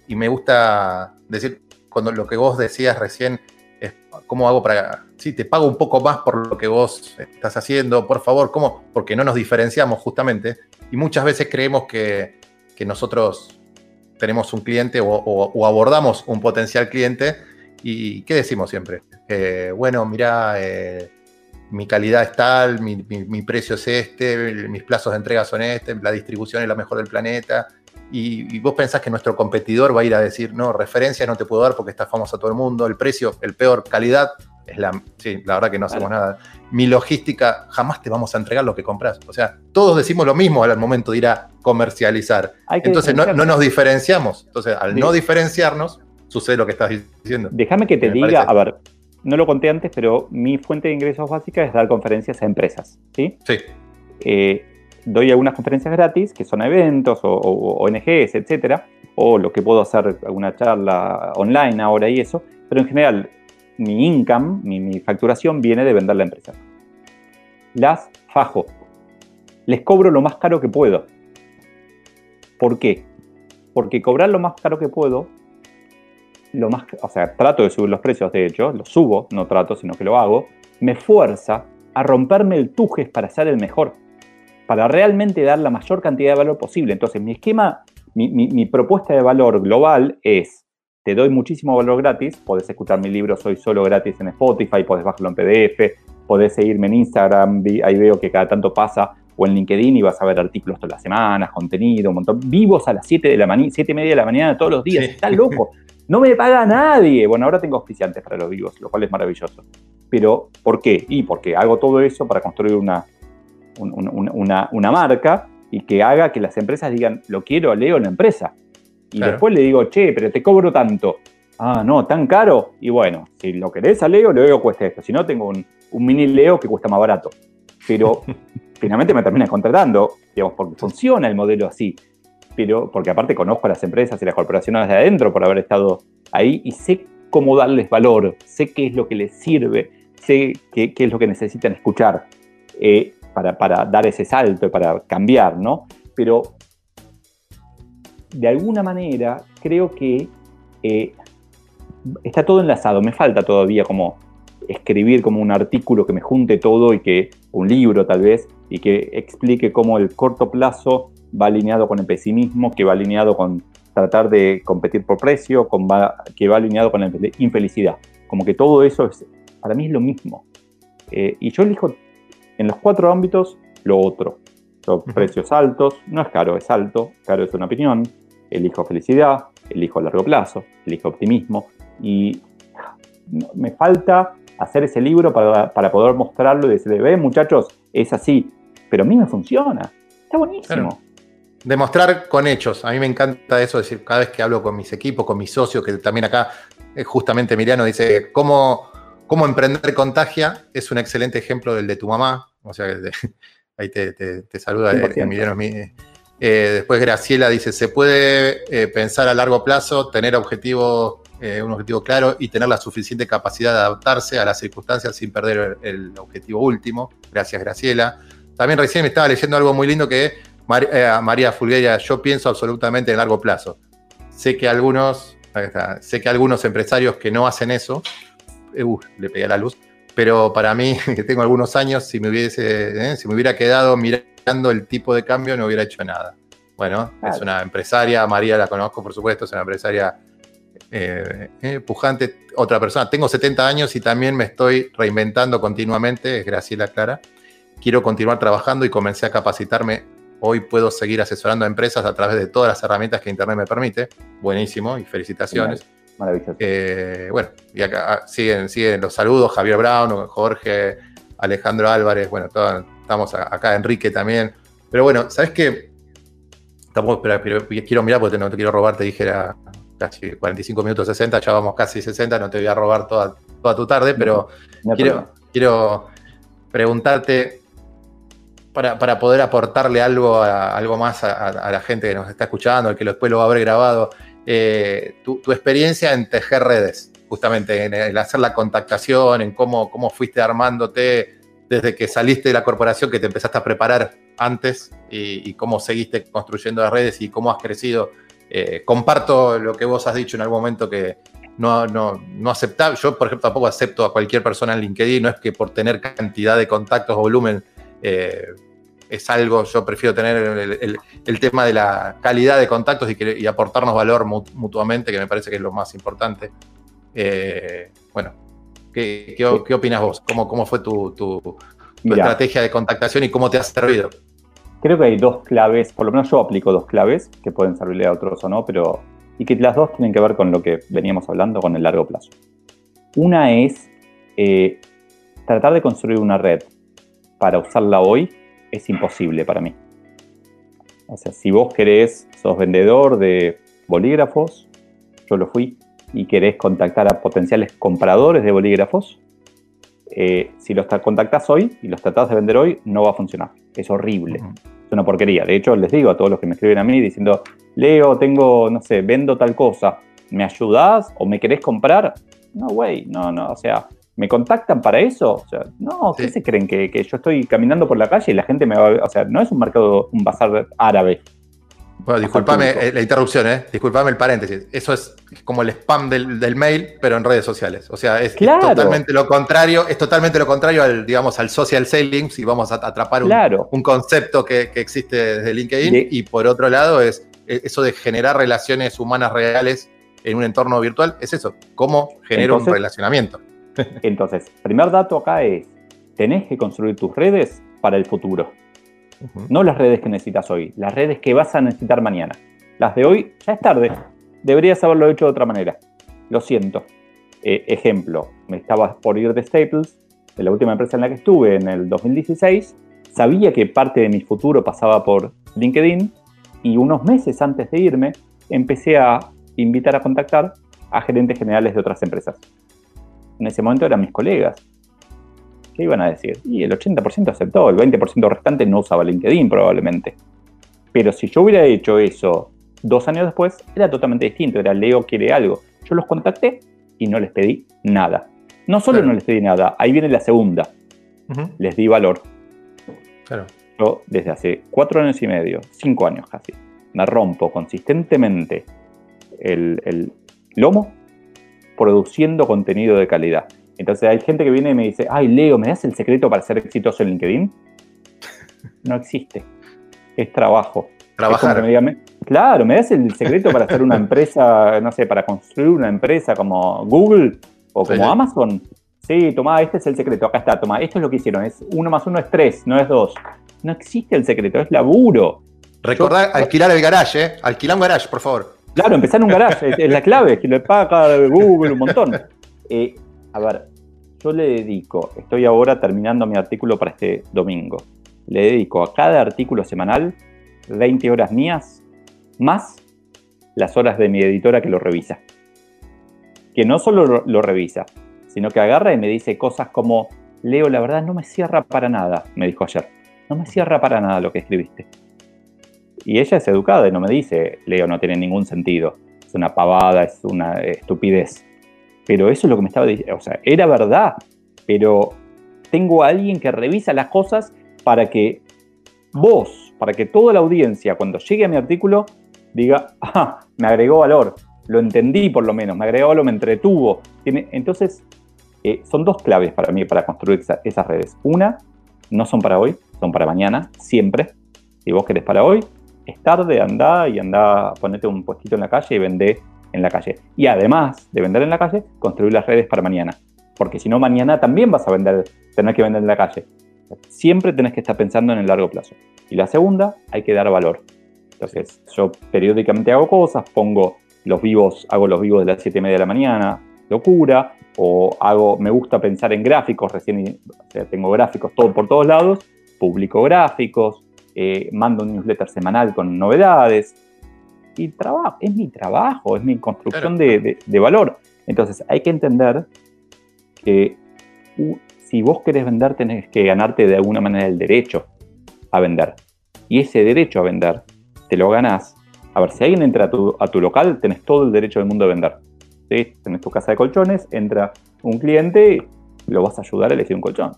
y me gusta decir, cuando lo que vos decías recién, es cómo hago para, sí, te pago un poco más por lo que vos estás haciendo, por favor, ¿cómo? Porque no nos diferenciamos justamente y muchas veces creemos que, nosotros tenemos un cliente o, abordamos un potencial cliente y ¿qué decimos siempre? Eh, bueno, mira, eh, mi calidad es tal, mi, precio es este, mis plazos de entrega son este, la distribución es la mejor del planeta, y, vos pensás que nuestro competidor va a ir a decir, no, referencia no te puedo dar porque está famoso a todo el mundo, el precio, el peor, calidad, es la, sí, la verdad que no hacemos nada. Mi logística, jamás te vamos a entregar lo que compras. O sea, todos decimos lo mismo al momento de ir a comercializar. Entonces no, nos diferenciamos. Entonces, al no diferenciarnos, sucede lo que estás diciendo. Déjame que te diga, a ver, no lo conté antes, pero mi fuente de ingresos básica es dar conferencias a empresas. Sí. Sí. Eh, doy algunas conferencias gratis, que son eventos o, ONGs, etcétera, o lo que puedo hacer, alguna charla online ahora y eso, pero en general mi income, mi, facturación viene de vender la empresa. Las fajo. Les cobro lo más caro que puedo. ¿Por qué? Porque cobrar lo más caro que puedo, lo más, o sea, trato de subir los precios, de hecho, los subo, no trato, sino que lo hago, me fuerza a romperme el tujes para ser el mejor para realmente dar la mayor cantidad de valor posible. Entonces, mi esquema, mi, propuesta de valor global es, te doy muchísimo valor gratis, podés escuchar mi libro Soy Solo gratis en Spotify, podés bajarlo en PDF, podés seguirme en Instagram, ahí veo que cada tanto pasa, o en LinkedIn y vas a ver artículos todas las semanas, contenido, un montón, vivos a las 7 de la mañana, 7 y media de la mañana todos los días, está loco. No me paga nadie. Bueno, ahora tengo auspiciantes para los vivos, lo cual es maravilloso. Pero, ¿por qué? Y porque hago todo eso para construir una, una, marca y que haga que las empresas digan, lo quiero, leo la empresa. Y después le digo, che, pero te cobro tanto. Ah, no, tan caro. Y bueno, si lo querés a Leo, Leo cuesta esto. Si no, tengo un, mini Leo que cuesta más barato. Pero finalmente me termina contratando, digamos, porque funciona el modelo así. Pero porque aparte conozco a las empresas y las corporaciones de adentro por haber estado ahí y sé cómo darles valor, sé qué es lo que les sirve, sé qué, es lo que necesitan escuchar. Eh, para, dar ese salto y para cambiar, ¿no? Pero de alguna manera creo que eh, está todo enlazado. Me falta todavía como escribir como un artículo que me junte todo y que un libro tal vez y que explique cómo el corto plazo va alineado con el pesimismo, que va alineado con tratar de competir por precio, con que va alineado con la infelicidad. Como que todo eso es, para mí es lo mismo. Eh, y yo elijo en los cuatro ámbitos, lo otro. Los precios altos, no es caro, es alto, caro es una opinión. Elijo felicidad, elijo largo plazo, elijo optimismo. Y me falta hacer ese libro para, poder mostrarlo y decirle, ve muchachos, es así. Pero a mí me funciona. Está buenísimo. Demostrar con hechos. A mí me encanta eso, decir, cada vez que hablo con mis equipos, con mis socios, que también acá eh, justamente Miriano dice, ¿cómo Cómo emprender contagia es un excelente ejemplo del de tu mamá. O sea, ahí te, saluda Emiliano. Eh, después Graciela dice, se puede eh, pensar a largo plazo, tener objetivo, eh, un objetivo claro y tener la suficiente capacidad de adaptarse a las circunstancias sin perder el, objetivo último. Gracias, Graciela. También recién me estaba leyendo algo muy lindo que María Fulgueira, yo pienso absolutamente en largo plazo. Sé que algunos, sé que algunos empresarios que no hacen eso, uh, le pegué a la luz, pero para mí, que tengo algunos años, si me, hubiese, eh, si me hubiera quedado mirando el tipo de cambio, no hubiera hecho nada. Bueno, es una empresaria, María la conozco, por supuesto, es una empresaria eh, eh, pujante, otra persona. Tengo 70 años y también me estoy reinventando continuamente, es Graciela Clara. Quiero continuar trabajando y comencé a capacitarme. Hoy puedo seguir asesorando a empresas a través de todas las herramientas que Internet me permite. Buenísimo y felicitaciones. Maravilloso. Eh, bueno, y acá ah, siguen, siguen los saludos, Javier Brown, Jorge, Alejandro Álvarez, bueno, estamos acá, Enrique también. Pero bueno, ¿sabes qué? Tampoco, pero, quiero mirar porque no te quiero robar, te dije era casi 45 minutos 60, ya vamos casi 60, no te voy a robar toda, toda tu tarde, pero quiero, quiero preguntarte para, poder aportarle algo, algo más a, la gente que nos está escuchando, el que después lo va a haber grabado. Eh, tu, experiencia en tejer redes, justamente en el hacer la contactación, en cómo, cómo fuiste armándote desde que saliste de la corporación, que te empezaste a preparar antes y, cómo seguiste construyendo las redes y cómo has crecido. Eh, comparto lo que vos has dicho en algún momento que no, no, no aceptaba. Yo, por ejemplo, tampoco acepto a cualquier persona en LinkedIn. No es que por tener cantidad de contactos o volumen eh, es algo, yo prefiero tener el, tema de la calidad de contactos y, aportarnos valor mutuamente, que me parece que es lo más importante. Eh, bueno, ¿qué, qué, opinas vos? ¿Cómo, cómo fue tu, estrategia de contactación y cómo te ha servido? Creo que hay dos claves, por lo menos yo aplico dos claves que pueden servirle a otros o no, pero y que las dos tienen que ver con lo que veníamos hablando con el largo plazo. Una es eh, tratar de construir una red para usarla hoy es imposible para mí. O sea, si vos querés, sos vendedor de bolígrafos, yo lo fui, y querés contactar a potenciales compradores de bolígrafos, eh, si los contactás hoy y los tratás de vender hoy, no va a funcionar. Es horrible. Es una porquería. De hecho, les digo a todos los que me escriben a mí diciendo, Leo, tengo, no sé, vendo tal cosa, ¿me ayudás o me querés comprar? No, güey, no, no, o sea, ¿me contactan para eso? O sea, no, ¿qué se creen? Que, que, yo estoy caminando por la calle y la gente me va, o sea, no es un mercado, un bazar árabe. Bueno, disculpame eh, la interrupción, ¿eh? Disculpame el paréntesis. Eso es como el spam del, mail, pero en redes sociales. O sea, es, totalmente lo contrario, es totalmente lo contrario al, digamos, al social selling, si vamos a atrapar un, concepto que, existe desde LinkedIn. Y por otro lado, es e, eso de generar relaciones humanas reales en un entorno virtual, es eso. ¿Cómo genera un relacionamiento? entonces, primer dato acá es, tenés que construir tus redes para el futuro. No las redes que necesitas hoy, las redes que vas a necesitar mañana. Las de hoy ya es tarde. Deberías haberlo hecho de otra manera. Lo siento. Eh, ejemplo, me estaba por ir de Staples, de la última empresa en la que estuve en el 2016. Sabía que parte de mi futuro pasaba por LinkedIn y unos meses antes de irme empecé a invitar a contactar a gerentes generales de otras empresas. En ese momento eran mis colegas. ¿Qué iban a decir? Y el 80% aceptó, el 20% restante no usaba LinkedIn probablemente. Pero si yo hubiera hecho eso dos años después, era totalmente distinto. Era Leo quiere algo. Yo los contacté y no les pedí nada. No solo no les pedí nada, ahí viene la segunda. Les di valor. Yo desde hace cuatro años y medio, cinco años casi, me rompo consistentemente el, el lomo produciendo contenido de calidad. Entonces hay gente que viene y me dice, ay Leo, ¿me das el secreto para ser exitoso en LinkedIn? No existe. Es trabajo. Trabajar. claro, ¿me das el secreto para hacer una empresa, no sé, para construir una empresa como Google o como Amazon? Sí, toma, este es el secreto, acá está, toma, esto es lo que hicieron, es uno más uno es tres, no es dos. No existe el secreto, es laburo. Recordar alquilar el garage, ¿eh? Alquilar un garage, por favor. Claro, empezar en un garage, es, la clave, que lo paga Google un montón. Eh, a ver, yo le dedico, estoy ahora terminando mi artículo para este domingo, le dedico a cada artículo semanal 20 horas mías, más las horas de mi editora que lo revisa. Que no solo lo, revisa, sino que agarra y me dice cosas como, Leo, la verdad no me cierra para nada, me dijo ayer. No me cierra para nada lo que escribiste. Y ella es educada y no me dice, Leo, no tiene ningún sentido. Es una pavada, es una estupidez. Pero eso es lo que me estaba diciendo. O sea, era verdad, pero tengo a alguien que revisa las cosas para que vos, para que toda la audiencia, cuando llegue a mi artículo, diga, ah, me agregó valor, lo entendí por lo menos, me agregó valor, me entretuvo. entonces, eh, son dos claves para mí para construir esas redes. Una, no son para hoy, son para mañana, siempre. Si vos querés para hoy, es tarde, anda y anda, ponete un puestito en la calle y vende en la calle. Y además de vender en la calle, construir las redes para mañana. Porque si no, mañana también vas a vender, tener que vender en la calle. Siempre tenés que estar pensando en el largo plazo. Y la segunda, hay que dar valor. Entonces, yo periódicamente hago cosas, pongo los vivos, hago los vivos de las 7 y media de la mañana, locura, o hago, me gusta pensar en gráficos, recién tengo gráficos todo por todos lados, publico gráficos, eh, mando un newsletter semanal con novedades, y trabajo, es mi trabajo, es mi construcción de, valor. Entonces hay que entender que si vos querés vender, tenés que ganarte de alguna manera el derecho a vender. Y ese derecho a vender te lo ganás. A ver, si alguien entra a tu, local, tenés todo el derecho del mundo de vender. tenés tu casa de colchones, entra un cliente, lo vas a ayudar a elegir un colchón.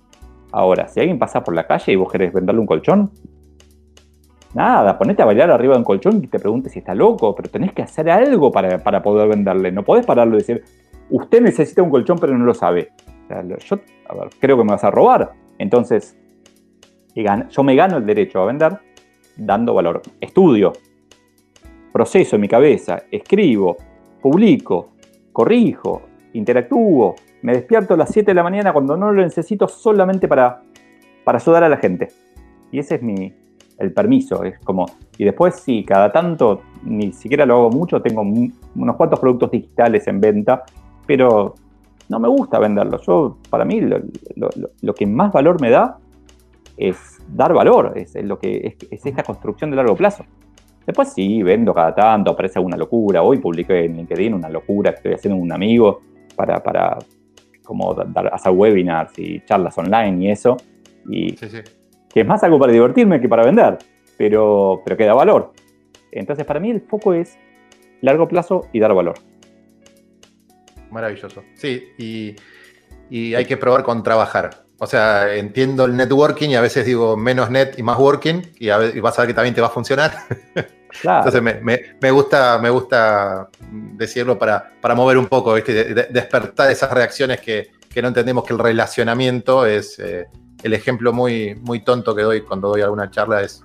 Ahora, si alguien pasa por la calle y vos querés venderle un colchón, nada, ponete a bailar arriba de un colchón y te preguntes si está loco, pero tenés que hacer algo para, poder venderle. No podés pararlo y decir, usted necesita un colchón pero no lo sabe. yo, creo que me vas a robar. Entonces, yo me gano el derecho a vender dando valor. Estudio, proceso en mi cabeza, escribo, publico, corrijo, interactúo, me despierto a las 7 de la mañana cuando no lo necesito solamente para, para ayudar a la gente. Y ese es mi, el permiso. Es como, y después sí, cada tanto, ni siquiera lo hago mucho, tengo unos cuantos productos digitales en venta, pero no me gusta venderlos. Yo, para mí, lo, que más valor me da es dar valor, es, lo que, es, esta construcción de largo plazo. Después sí, vendo cada tanto, aparece alguna locura. Hoy publiqué en LinkedIn una locura que estoy haciendo un amigo para, para, como dar, hacer webinars y charlas online y eso. Y que es más algo para divertirme que para vender, pero, pero que da valor. Entonces, para mí el foco es largo plazo y dar valor. Maravilloso. Sí, y, y hay que probar con trabajar. O sea, entiendo el networking y a veces digo menos net y más working y, vas a ver que también te va a funcionar. Entonces me, gusta, me gusta decirlo para, para mover un poco, despertar esas reacciones que, no entendemos que el relacionamiento es eh, el ejemplo muy, muy tonto que doy cuando doy alguna charla es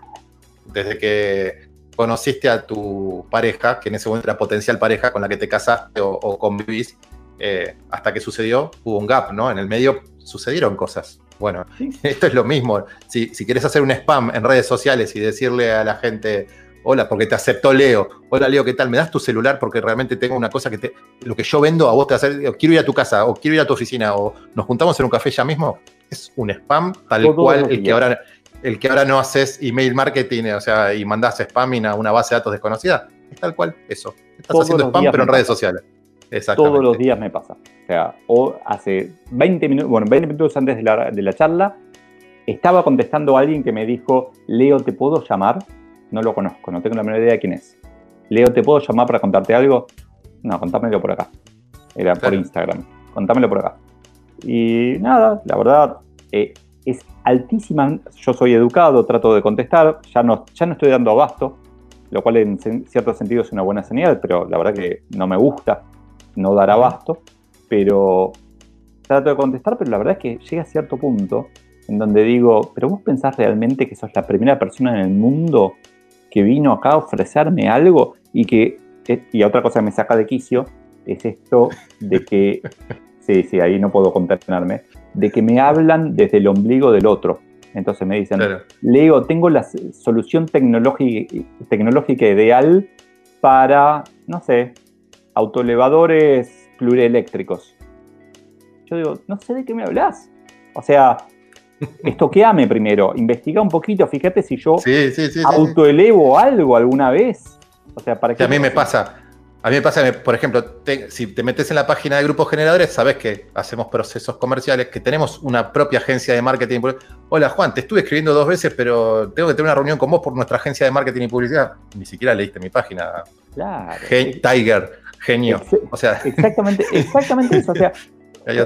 desde que conociste a tu pareja, que en ese momento era potencial pareja con la que te casaste o, convivís, eh, hasta que sucedió, hubo un gap, ¿no? En el medio sucedieron cosas. Bueno, esto es lo mismo. Si, si quieres hacer un spam en redes sociales y decirle a la gente, hola, porque te aceptó Leo, hola Leo, ¿qué tal? ¿Me das tu celular? Porque realmente tengo una cosa que te, lo que yo vendo a vos te hace, quiero ir a tu casa, o quiero ir a tu oficina, o nos juntamos en un café ya mismo. Es un spam tal cual el que ahora el que ahora no haces email marketing, o sea, y mandás spam a una base de datos desconocida, es tal cual eso. Estás haciendo spam, pero en redes sociales. Todos los días me pasa. O sea, o hace 20 minutos, bueno, 20 minutos antes de la, de la charla, estaba contestando a alguien que me dijo, Leo, ¿te puedo llamar? No lo conozco, no tengo la menor idea de quién es. Leo, ¿te puedo llamar para contarte algo? No, contámelo por acá. Era por Instagram. Contámelo por acá. Y nada, la verdad, eh, es altísima. Yo soy educado, trato de contestar, ya no, ya no estoy dando abasto, lo cual en cierto sentido es una buena señal, pero la verdad que no me gusta no dar abasto, pero trato de contestar, pero la verdad es que llega a cierto punto en donde digo, pero vos pensás realmente que sos la primera persona en el mundo que vino acá a ofrecerme algo y que, eh, y otra cosa que me saca de quicio, es esto de que, sí, sí, ahí no puedo contenerme, de que me hablan desde el ombligo del otro. Entonces me dicen, Leo, tengo la solución tecnológica, ideal para, no sé, autoelevadores plurieléctricos. Yo digo, no sé de qué me hablas. O sea, estoqueame primero, investiga un poquito, fíjate si yo autoelevo algo alguna vez. O sea, para que. a mí me pasa. A mí me pasa, por ejemplo, si te metes en la página de grupos generadores, sabes que hacemos procesos comerciales, que tenemos una propia agencia de marketing. Hola Juan, te estuve escribiendo dos veces, pero tengo que tener una reunión con vos por nuestra agencia de marketing y publicidad. Ni siquiera leíste mi página. Claro. Tiger genio. o sea. Exactamente, exactamente eso. O sea,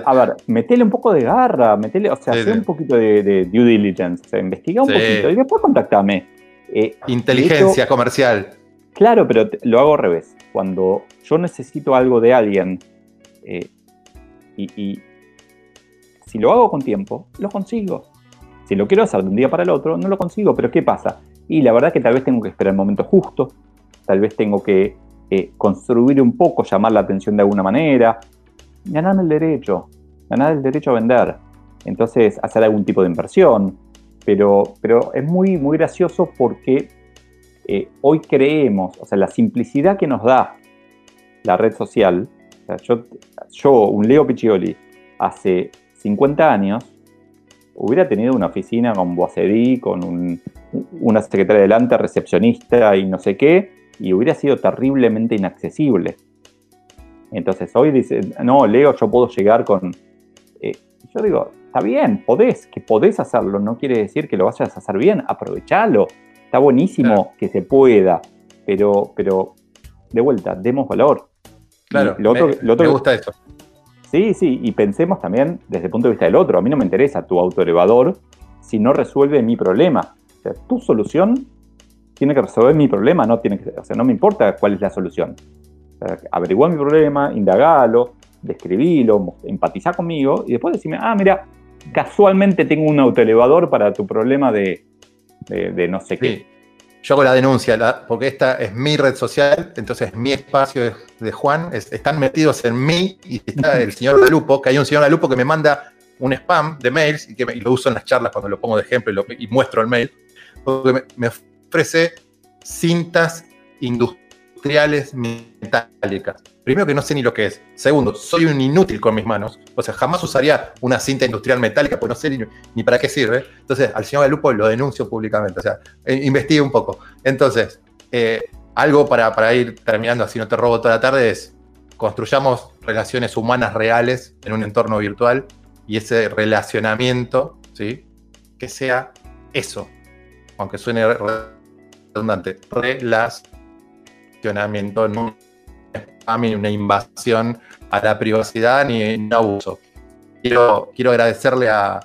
a ver, metele un poco de garra, metele, o sea, un poquito de, due diligence, o sea, investiga un poquito y después contactame. Eh, Inteligencia comercial. Claro, pero lo hago al revés. Cuando yo necesito algo de alguien eh, y, si lo hago con tiempo, lo consigo. Si lo quiero hacer de un día para el otro, no lo consigo. Pero ¿qué pasa? Y la verdad que tal vez tengo que esperar el momento justo, tal vez tengo que eh, construir un poco, llamar la atención de alguna manera, ganarme el derecho, ganar el derecho a vender. Entonces, hacer algún tipo de inversión. Pero, pero es muy, muy gracioso porque eh, hoy creemos, o sea, la simplicidad que nos da la red social. yo, yo, un Leo Piccioli, hace 50 años, hubiera tenido una oficina con vocerí, con una secretaria delante, recepcionista y no sé qué, y hubiera sido terriblemente inaccesible. Entonces hoy dice, no, Leo, yo puedo llegar con... Eh, yo digo, está bien, podés, que podés hacerlo, no quiere decir que lo vayas a hacer bien, aprovechalo, está buenísimo que se pueda, pero, pero de vuelta, demos valor. Claro, lo otro, me, gusta eso. Sí, sí, y pensemos también desde el punto de vista del otro. A mí no me interesa tu autoelevador si no resuelve mi problema. O sea, tu solución tiene que resolver mi problema, no tiene que, o sea, no me importa cuál es la solución. O sea, averigua mi problema, indagalo, describilo, empatizá conmigo y después decime, ah, mira, casualmente tengo un autoelevador para tu problema de, de, no sé qué. Yo hago la denuncia, porque esta es mi red social, entonces mi espacio de Juan, están metidos en mí y está el señor Galupo, que hay un señor Galupo que me manda un spam de mails y que lo uso en las charlas cuando lo pongo de ejemplo y, muestro el mail, porque me ofrece cintas industriales metálicas. Primero que no sé ni lo que es. Segundo, soy un inútil con mis manos. O sea, jamás usaría una cinta industrial metálica porque no sé ni, para qué sirve. Entonces, al señor Galupo lo denuncio públicamente. O sea, eh, investigue un poco. Entonces, eh, algo para, para ir terminando, así no te robo toda la tarde, es construyamos relaciones humanas reales en un entorno virtual y ese relacionamiento, ¿sí? Que sea eso, aunque suene redundante, relacionamiento, no un una invasión a la privacidad ni un abuso. Quiero, quiero agradecerle a,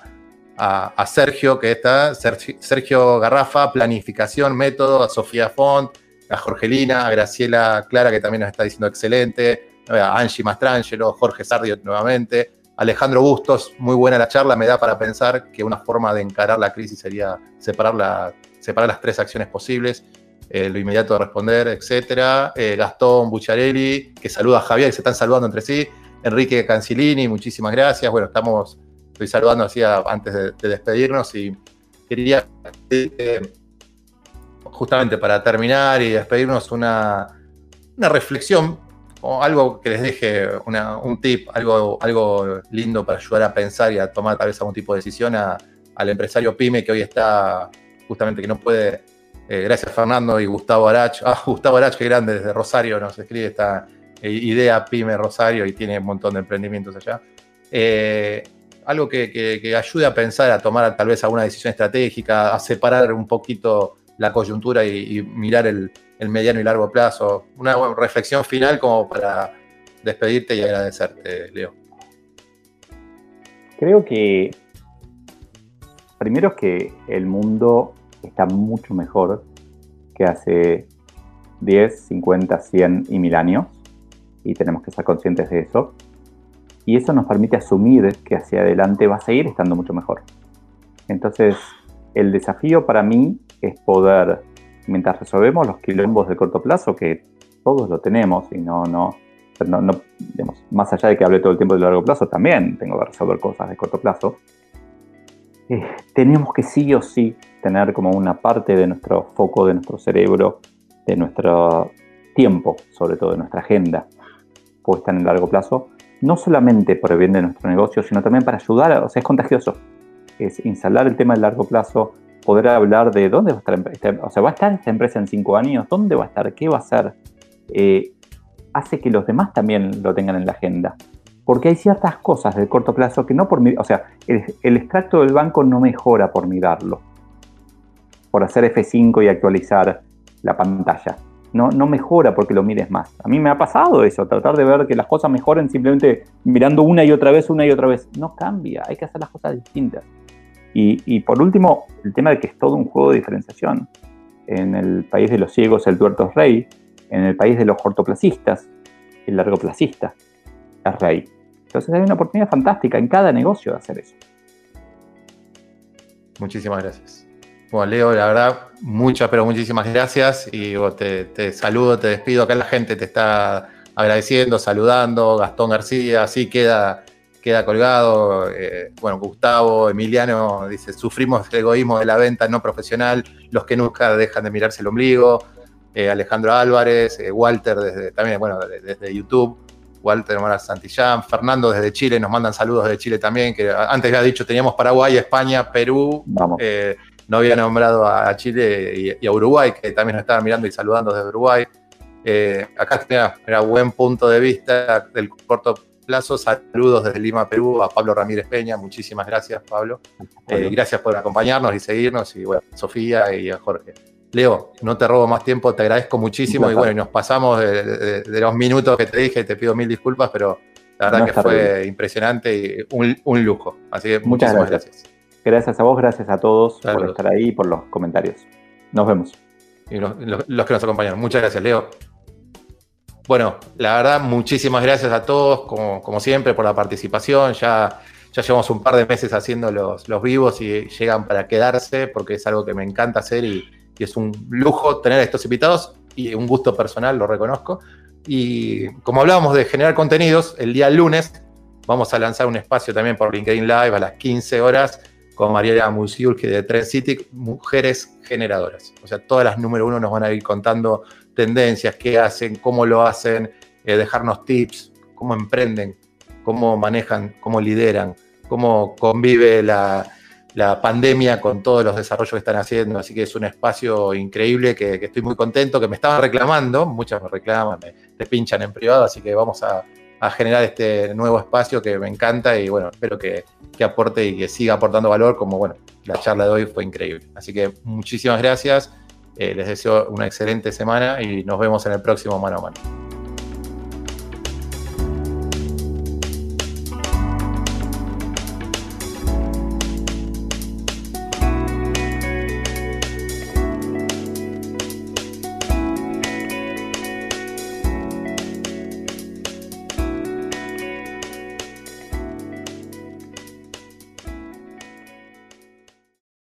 a, Sergio, que está, Sergio Garrafa, Planificación, Método, a Sofía Font, a Jorgelina, a Graciela Clara, que también nos está diciendo excelente, a Angie Mastrangelo, Jorge Sardio nuevamente, Alejandro Bustos, muy buena la charla, me da para pensar que una forma de encarar la crisis sería separar la, separar las tres acciones posibles, eh, lo inmediato de responder, etcétera. Eh, Gastón Bucharelli, que saluda a Javier, que se están saludando entre sí. Enrique Cancilini, muchísimas gracias. Bueno, estamos, estoy saludando así antes de, despedirnos y quería eh, justamente para terminar y despedirnos una, reflexión o algo que les deje un tip, algo, algo lindo para ayudar a pensar y a tomar tal vez algún tipo de decisión al empresario pyme que hoy está justamente que no puede. Eh, gracias Fernando y Gustavo Arach. Ah, Gustavo Arach, qué grande, desde Rosario nos escribe esta eh, idea Pyme Rosario y tiene un montón de emprendimientos allá. Eh, algo que, ayude a pensar, a tomar tal vez alguna decisión estratégica, a separar un poquito la coyuntura y, mirar el, el, mediano y largo plazo. Una reflexión final como para despedirte y agradecerte, Leo. Creo que primero es que el mundo está mucho mejor que hace 10, 50, 100 y 1000 años y tenemos que ser conscientes de eso. Y eso nos permite asumir que hacia adelante va a seguir estando mucho mejor. Entonces, el desafío para mí es poder, mientras resolvemos los quilombos de corto plazo, que todos lo tenemos y no, no, no, no digamos, más allá de que hable todo el tiempo de largo plazo, también tengo que resolver cosas de corto plazo. Eh, tenemos que sí o sí tener como una parte de nuestro foco, de nuestro cerebro, de nuestro tiempo, sobre todo de nuestra agenda, puesta en el largo plazo, no solamente por el bien de nuestro negocio, sino también para ayudar, o sea, es contagioso, es instalar el tema del largo plazo, poder hablar de dónde va a estar, este, o sea, va a estar esta empresa en cinco años, dónde va a estar, qué va a hacer, eh, hace que los demás también lo tengan en la agenda porque hay ciertas cosas de corto plazo que no por o sea, el, extracto del banco no mejora por mirarlo, por hacer F5 y actualizar la pantalla. No, no mejora porque lo mires más. A mí me ha pasado eso, tratar de ver que las cosas mejoren simplemente mirando una y otra vez, una y otra vez. No cambia, hay que hacer las cosas distintas. Y, y por último, el tema de que es todo un juego de diferenciación. En el país de los ciegos, el tuerto es rey. En el país de los cortoplacistas, el largoplacista es rey. Entonces hay una oportunidad fantástica en cada negocio de hacer eso. Muchísimas gracias. Bueno, Leo, la verdad, muchas, pero muchísimas gracias. Y te, saludo, te despido. Acá la gente te está agradeciendo, saludando. Gastón García, así queda, queda colgado. Eh, bueno, Gustavo, Emiliano dice: sufrimos el egoísmo de la venta no profesional, los que nunca dejan de mirarse el ombligo. Eh, Alejandro Álvarez, eh, Walter, desde, también, bueno, desde YouTube. Walter Mora Santillán, Fernando desde Chile, nos mandan saludos desde Chile también, que antes había dicho teníamos Paraguay, España, Perú, eh, no había nombrado a Chile y, a Uruguay, que también nos estaban mirando y saludando desde Uruguay. Eh, acá era buen punto de vista del corto plazo. Saludos desde Lima, Perú, a Pablo Ramírez Peña. Muchísimas gracias, Pablo. Eh, gracias por acompañarnos y seguirnos. Y bueno, Sofía y a Jorge. Leo, no te robo más tiempo, te agradezco muchísimo y bueno, nos pasamos de, los minutos que te dije, te pido mil disculpas, pero la verdad que fue impresionante y un, lujo. Así que muchas gracias. gracias. a vos, gracias a todos por estar ahí y por los comentarios. Nos vemos. Y los, que nos acompañaron. Muchas gracias, Leo. Bueno, la verdad, muchísimas gracias a todos, como, siempre, por la participación. Ya, ya llevamos un par de meses haciendo los, los vivos y llegan para quedarse, porque es algo que me encanta hacer y, y es un lujo tener a estos invitados y un gusto personal, lo reconozco. Y como hablábamos de generar contenidos, el día lunes vamos a lanzar un espacio también por LinkedIn Live a las 15 horas con Mariela Musiulki de Trend City, Mujeres Generadoras. O sea, todas las número uno nos van a ir contando tendencias, qué hacen, cómo lo hacen, eh, dejarnos tips, cómo emprenden, cómo manejan, cómo lideran, cómo convive la, la pandemia con todos los desarrollos que están haciendo. Así que es un espacio increíble que, estoy muy contento, que me estaban reclamando, muchas me reclaman, me, pinchan en privado, así que vamos a, generar este nuevo espacio que me encanta y bueno, espero que, aporte y que siga aportando valor como bueno, la charla de hoy fue increíble. Así que muchísimas gracias, eh, les deseo una excelente semana y nos vemos en el próximo mano a mano.